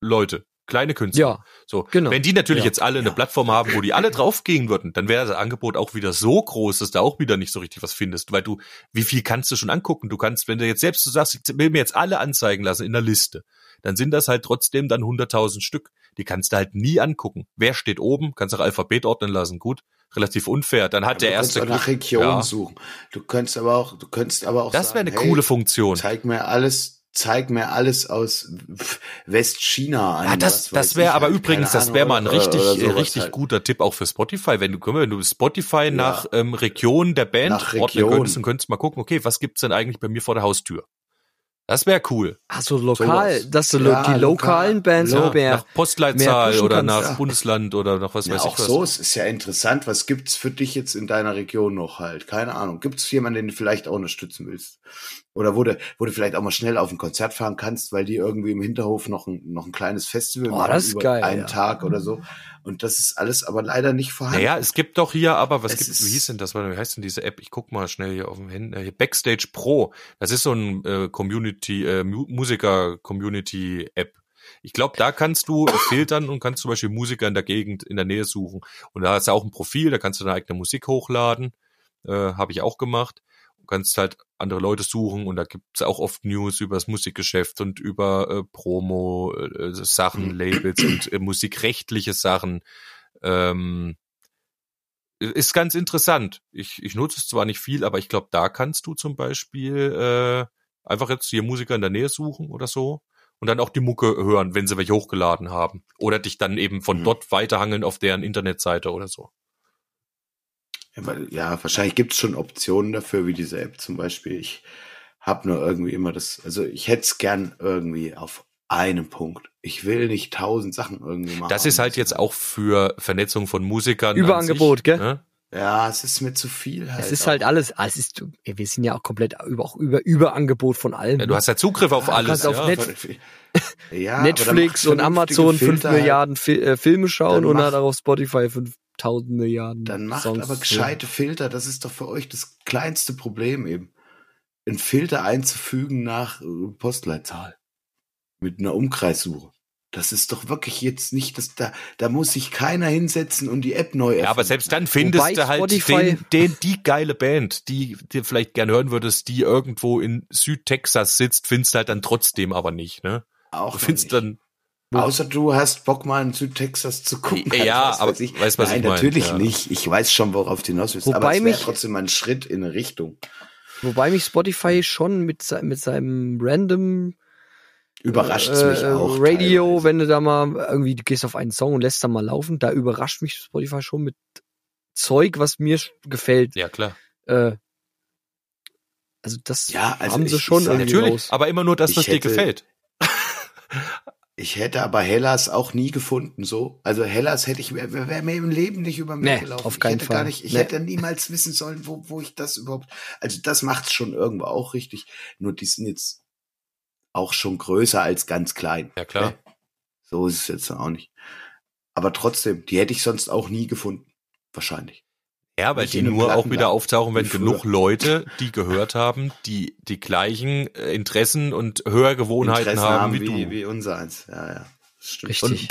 Leute, kleine Künstler. Ja, So, genau. wenn die natürlich Ja. jetzt alle eine Ja. Plattform haben, wo die alle draufgehen würden, dann wäre das Angebot auch wieder so groß, dass du auch wieder nicht so richtig was findest, weil du, wie viel kannst du schon angucken? Du kannst, wenn du jetzt selbst so sagst, ich will mir jetzt alle anzeigen lassen in der Liste, dann sind das halt trotzdem dann 100.000 Stück. Die kannst du halt nie angucken. Wer steht oben? Kannst auch Alphabet ordnen lassen. Gut, relativ unfair. Dann hat Aber der du erste auch nach. Region Ja. suchen. Du könntest aber auch, du könntest aber auch Das wäre sagen, eine hey, coole Funktion. Zeig mir alles, zeig mir alles aus Westchina an. Ja, das, das wäre aber übrigens, das wäre mal ein richtig, oder- äh, richtig halt. guter Tipp auch für Spotify. Wenn du, wenn du Spotify nach ähm, Region der Band Nach ordnen Region. könntest und könntest mal gucken, okay, was gibt's denn eigentlich bei mir vor der Haustür? Das wäre cool. Ach so, lokal, Sowas. dass du Ja, die lokal. lokalen Bands Ja, auch mehr. nach Postleitzahl oder nach ja. Bundesland oder nach was Ja, weiß auch ich was. so, es ist ja interessant. Was gibt's für dich jetzt in deiner Region noch halt? Keine Ahnung. Gibt's jemanden, den du vielleicht auch unterstützen willst? Oder wo du, wo du vielleicht auch mal schnell auf ein Konzert fahren kannst, weil die irgendwie im Hinterhof noch ein, noch ein kleines Festival Oh, machen das ist über geil, einen ja. Tag oder so. Und das ist alles aber leider nicht vorhanden. Naja, es gibt doch hier, aber was Es gibt, wie hieß denn das? Wie heißt denn diese App? Ich guck mal schnell hier auf dem Handy. Äh, Backstage Pro. Das ist so ein äh, Community, äh, Mu- Musiker-Community-App. Ich glaube, da kannst du filtern und kannst zum Beispiel Musiker in der Gegend, in der Nähe suchen. Und da hast du auch ein Profil, da kannst du deine eigene Musik hochladen. Äh, Habe ich auch gemacht. Du kannst halt andere Leute suchen und da gibt's auch oft News über das Musikgeschäft und über äh, Promo, äh, Sachen, Mhm. Labels und äh, musikrechtliche Sachen. Ähm, ist ganz interessant. Ich, ich nutze es zwar nicht viel, aber ich glaube, da kannst du zum Beispiel äh, einfach jetzt hier Musiker in der Nähe suchen oder so und dann auch die Mucke hören, wenn sie welche hochgeladen haben. Oder dich dann eben von Mhm. dort weiterhangeln auf deren Internetseite oder so. Ja, wahrscheinlich gibt's schon Optionen dafür, wie diese App zum Beispiel. Ich habe nur irgendwie immer das, also ich hätte es gern irgendwie auf einem Punkt. Ich will nicht tausend Sachen irgendwie machen. Das ist halt jetzt auch für Vernetzung von Musikern. an Überangebot, sich, gell? Ne? Ja, es ist mir zu viel halt. Es ist auch. halt alles, es ist, wir sind ja auch komplett über, auch über Überangebot von allem. Ja, du hast ja Zugriff auf Ja, du alles. kannst auf ja. Net- ja, Netflix und Amazon vernünftige 5 Filter halt. Milliarden äh, Filme schauen Dann und dann auf Spotify 5000 Milliarden Dann macht Songs. aber gescheite Filter. Das ist doch für euch das kleinste Problem eben. Einen Filter einzufügen nach äh, Postleitzahl. Mit einer Umkreissuche. Das ist doch wirklich jetzt nicht, das, da, da muss sich keiner hinsetzen und die App neu Ja, aber selbst dann findest Wobei du halt Spotify- den, den, die geile Band, die dir vielleicht gerne hören würdest, die irgendwo in Südtexas sitzt, findest du halt dann trotzdem aber nicht, ne? auch Du findest nicht. dann, Außer du hast Bock mal in Südtexas zu gucken. Ja, was aber weiß ich. weißt, was Nein, ich mein, natürlich ja. nicht. Ich weiß schon, worauf du hinaus willst. Wobei aber es wäre mich- trotzdem ein Schritt in eine Richtung. Wobei mich Spotify schon mit, mit seinem random Überrascht äh, mich auch. Radio, teilweise. wenn du da mal irgendwie, du gehst auf einen Song und lässt da mal laufen, da überrascht mich Spotify schon mit Zeug, was mir gefällt. ja klar. Äh, also das Ja, also haben sie ich- schon ich Natürlich, raus. aber immer nur das, was dir gefällt. Ich hätte aber Hellas auch nie gefunden, so. Also Hellas hätte ich, wäre wär mir im Leben nicht über mich Nee, gelaufen. auf keinen ich hätte gar Fall. nicht, ich Nee. hätte niemals wissen sollen, wo, wo ich das überhaupt, also das macht's schon irgendwo auch richtig. Nur die sind jetzt auch schon größer als ganz klein. Ja, klar. Ne? So ist es jetzt auch nicht. Aber trotzdem, die hätte ich sonst auch nie gefunden. Wahrscheinlich. Ja, weil die nur auch wieder auftauchen, wenn genug Leute, die gehört haben, die die gleichen äh, Interessen und Hörgewohnheiten Interessen haben wie, wie, du. wie unser eins. Ja, ja. Das stimmt. Richtig.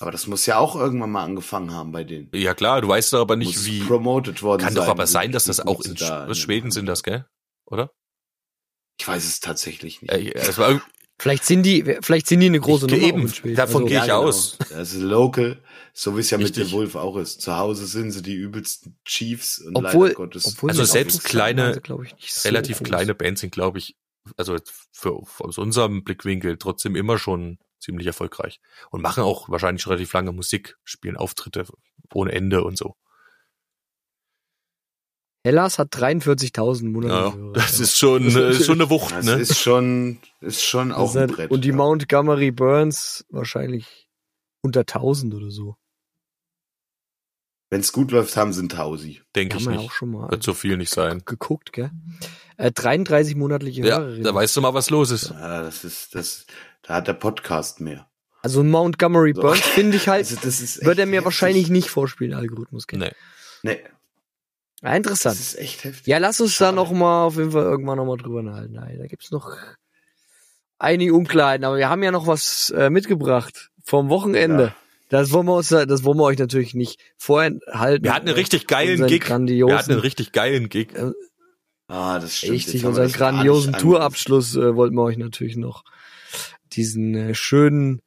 Aber das muss ja auch irgendwann mal angefangen haben bei denen. ja klar, du weißt doch aber nicht, Muss wie. promoted worden Kann sein. doch aber sein, dass das auch in da Sch- Schweden sind, das, gell? Oder? Ich weiß es tatsächlich nicht. Äh, es war, Vielleicht sind die, vielleicht sind die eine große Ich- Nummer eben, davon also, gehe ich genau. aus. Das ist local, so wie es ja mit Richtig. The Wolf auch ist. Zu Hause sind sie die übelsten Chiefs und obwohl, leider Gottes. obwohl Also mit selbst kleine- glaub ich, nicht so relativ groß. kleine Bands sind, glaube ich, also für, aus unserem Blickwinkel trotzdem immer schon ziemlich erfolgreich und machen auch wahrscheinlich relativ lange Musik, spielen Auftritte ohne Ende und so. Hellas hat 43.000 Ja, Monate. das ist schon, äh, ist schon eine Wucht, das ne? ist schon, ist schon auch ein Brett. und die ja. Montgomery Burns wahrscheinlich unter 1000 oder so. Wenn es gut läuft, haben sie einen Tausi. Denke Haben ich wir ja nicht. auch schon mal Wird so viel nicht sein. geguckt, gell? Äh, 33 monatliche Ja, Hörerinnen. da weißt du mal, was los ist. Ja, das ist, das, da hat der Podcast mehr. also ein Montgomery So. Burns finde ich halt, Also das ist wird er mir heftig. wahrscheinlich nicht vorspielen, Algorithmus. Gell? Nee. Nee, Ja, interessant. das ist echt heftig. Ja, lass uns da Schade. noch mal auf jeden Fall irgendwann noch mal drüber nachhalten. Nein, da gibt's noch einige Unklarheiten, aber wir haben ja noch was äh, mitgebracht vom Wochenende. Ja. Das wollen wir uns, das wollen wir euch natürlich nicht vorenthalten. Wir hatten einen richtig geilen Gig. Wir hatten einen richtig geilen Gig. Ah, das stimmt. richtig, unseren grandiosen Tourabschluss äh, wollten wir euch natürlich noch diesen äh, schönen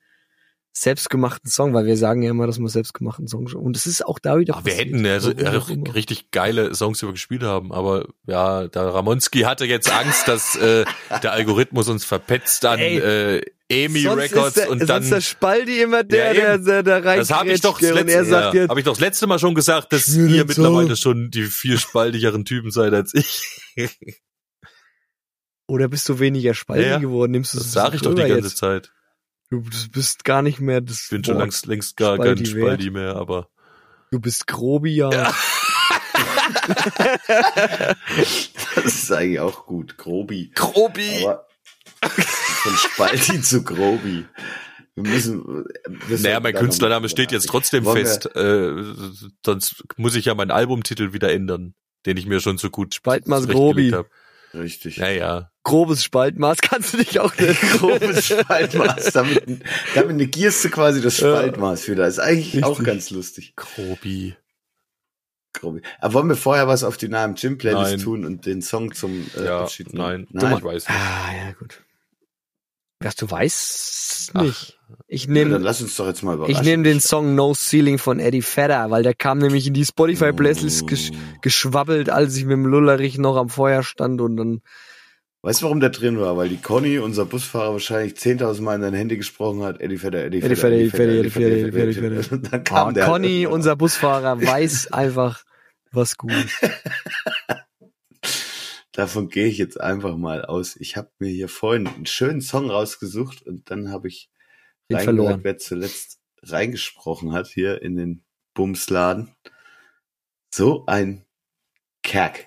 selbstgemachten Song, weil wir sagen ja immer, dass wir selbstgemachten Song. Und es ist auch da wieder Ach, wir passiert. hätten ja so, richtig geile Songs, die wir gespielt haben, aber ja, der Ramonski hatte jetzt Angst, dass äh, der Algorithmus uns verpetzt an Ey, äh, EMI Records ist der, und dann der Spaldi immer der, Ja, der, eben. der, der rein das habe ich doch das letzte, ja, jetzt, habe ich doch das letzte Mal schon gesagt, dass ihr mittlerweile schon die viel spaltigeren Typen seid als ich. Oder bist du weniger spalten Ja, geworden? Nimmst du Das es sage ich doch die ganze jetzt? Zeit. Du du bist gar nicht mehr das Ich bin schon längst, längst gar kein wert. Spalti mehr, aber Du bist Grobian. Das ist eigentlich auch gut. Grobi. Grobi. Aber von Spalti zu Grobi. Wir müssen. Wir Naja, mein Künstlername steht jetzt trotzdem fest. Äh, sonst muss ich ja meinen Albumtitel wieder ändern, den ich mir schon so gut Spaltmaß zurechtgelegt Grobi. hab. Richtig. Naja, Grobes Spaltmaß kannst du dich auch nennen. Grobes Spaltmaß. Damit, damit negierst du quasi das. Spaltmaß wieder. Ist eigentlich Richtig. auch ganz lustig. Grobi. Grobi. Aber wollen wir vorher was auf die Namen Jim Playlist Nein. tun und den Song zum äh, Ja, Abschied nein, nein. ich weiß nicht. Ah, ja, gut. Was du weißt Ach. nicht. Ich Ja, dann nehme lass uns doch jetzt mal überraschen. ich nehm den Song No Ceiling von Eddie Vedder, weil der kam nämlich in die Spotify Playlists gesch geschwabbelt, als ich mit dem Lullerich noch am Feuer stand und dann Weißt du, warum der drin war? Weil die Conny, unser Busfahrer, wahrscheinlich 10.000 Mal in dein Handy gesprochen hat. Eddie Vedder, Eddie Eddie Vedder, Vedder, Eddie Vedder, Eddie Vedder, Eddie Eddie Vedder, Vedder. Und dann oh, kam der. Conny, unser Busfahrer, weiß einfach, was gut ist. Davon gehe ich jetzt einfach mal aus. Ich habe mir hier vorhin einen schönen Song rausgesucht und dann habe ich verloren. wer zuletzt reingesprochen hat hier in den Bumsladen. So ein Kerk.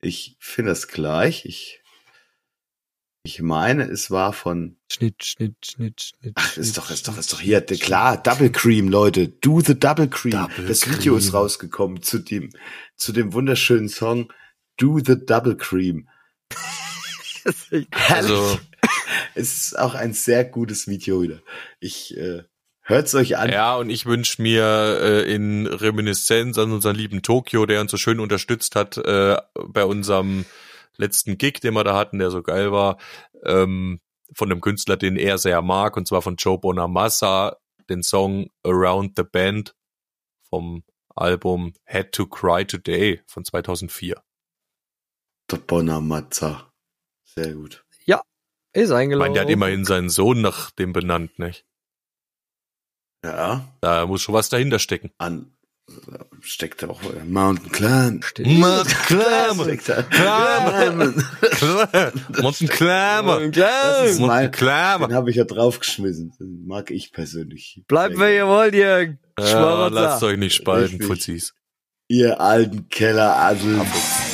Ich finde das gleich. Ich, ich meine, es war von Schnitt, Schnitt, Schnitt, Schnitt. Ach, ist doch, ist doch, ist doch hier, Schnitt, klar, Double Cream, Leute. Do the Double Cream. Double das Video ist Cream. rausgekommen zu dem, zu dem wunderschönen Song Do the Double Cream. Also, Es ist auch ein sehr gutes Video wieder. Ich, äh, hört's euch an. ja, und ich wünsch mir äh, in Reminiszenz an unseren lieben Tokio, der uns so schön unterstützt hat äh, bei unserem letzten Gig, den wir da hatten, der so geil war, ähm, von einem Künstler, den er sehr mag, und zwar von Joe Bonamassa, den Song Around the Band vom Album Had to Cry Today von 2004. Der Bonamazza. Sehr gut. Ist Ich eingelaufen. meine, der hat immerhin seinen Sohn nach dem benannt, nicht? Ja, Da muss schon was dahinter stecken. an, steckt auch Mountain Clan. Stimmt. Steckt da. Mountain. Das ist mein, Mountain Climber. den habe ich ja draufgeschmissen. Den mag ich persönlich. Bleibt, wer ihr wollt, ihr Ja, Schmarotzer. lasst euch nicht spalten. Fuzis. Ihr alten Kellerasel. Was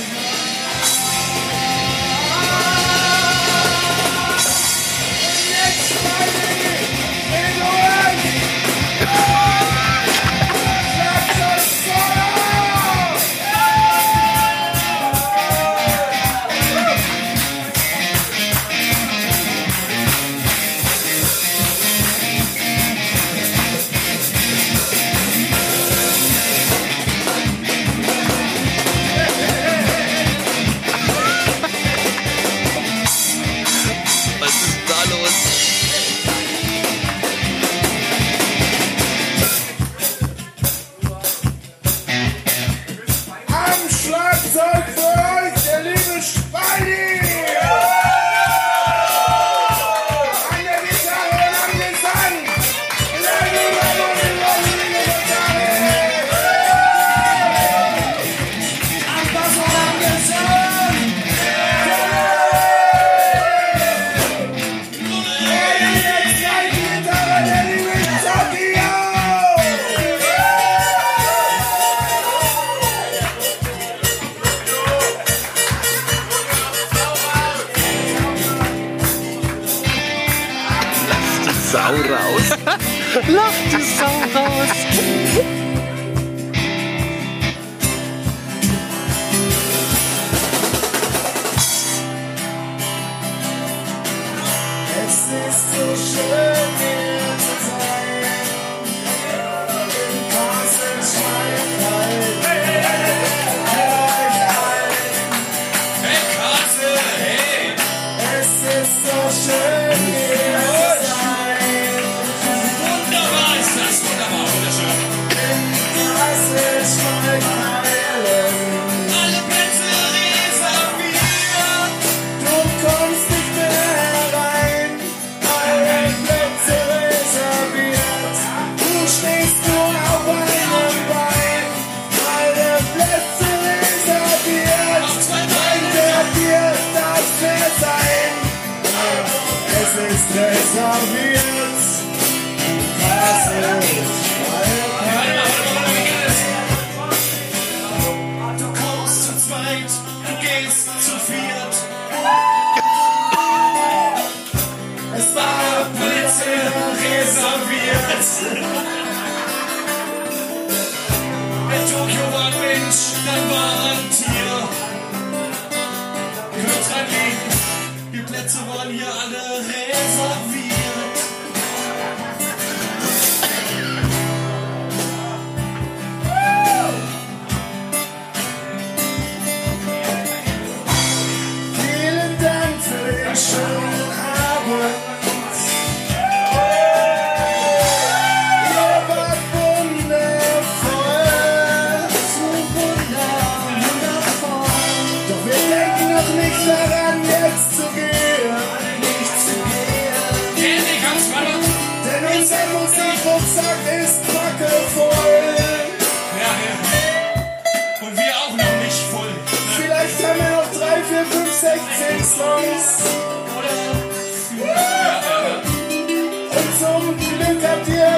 zum Glück habt ihr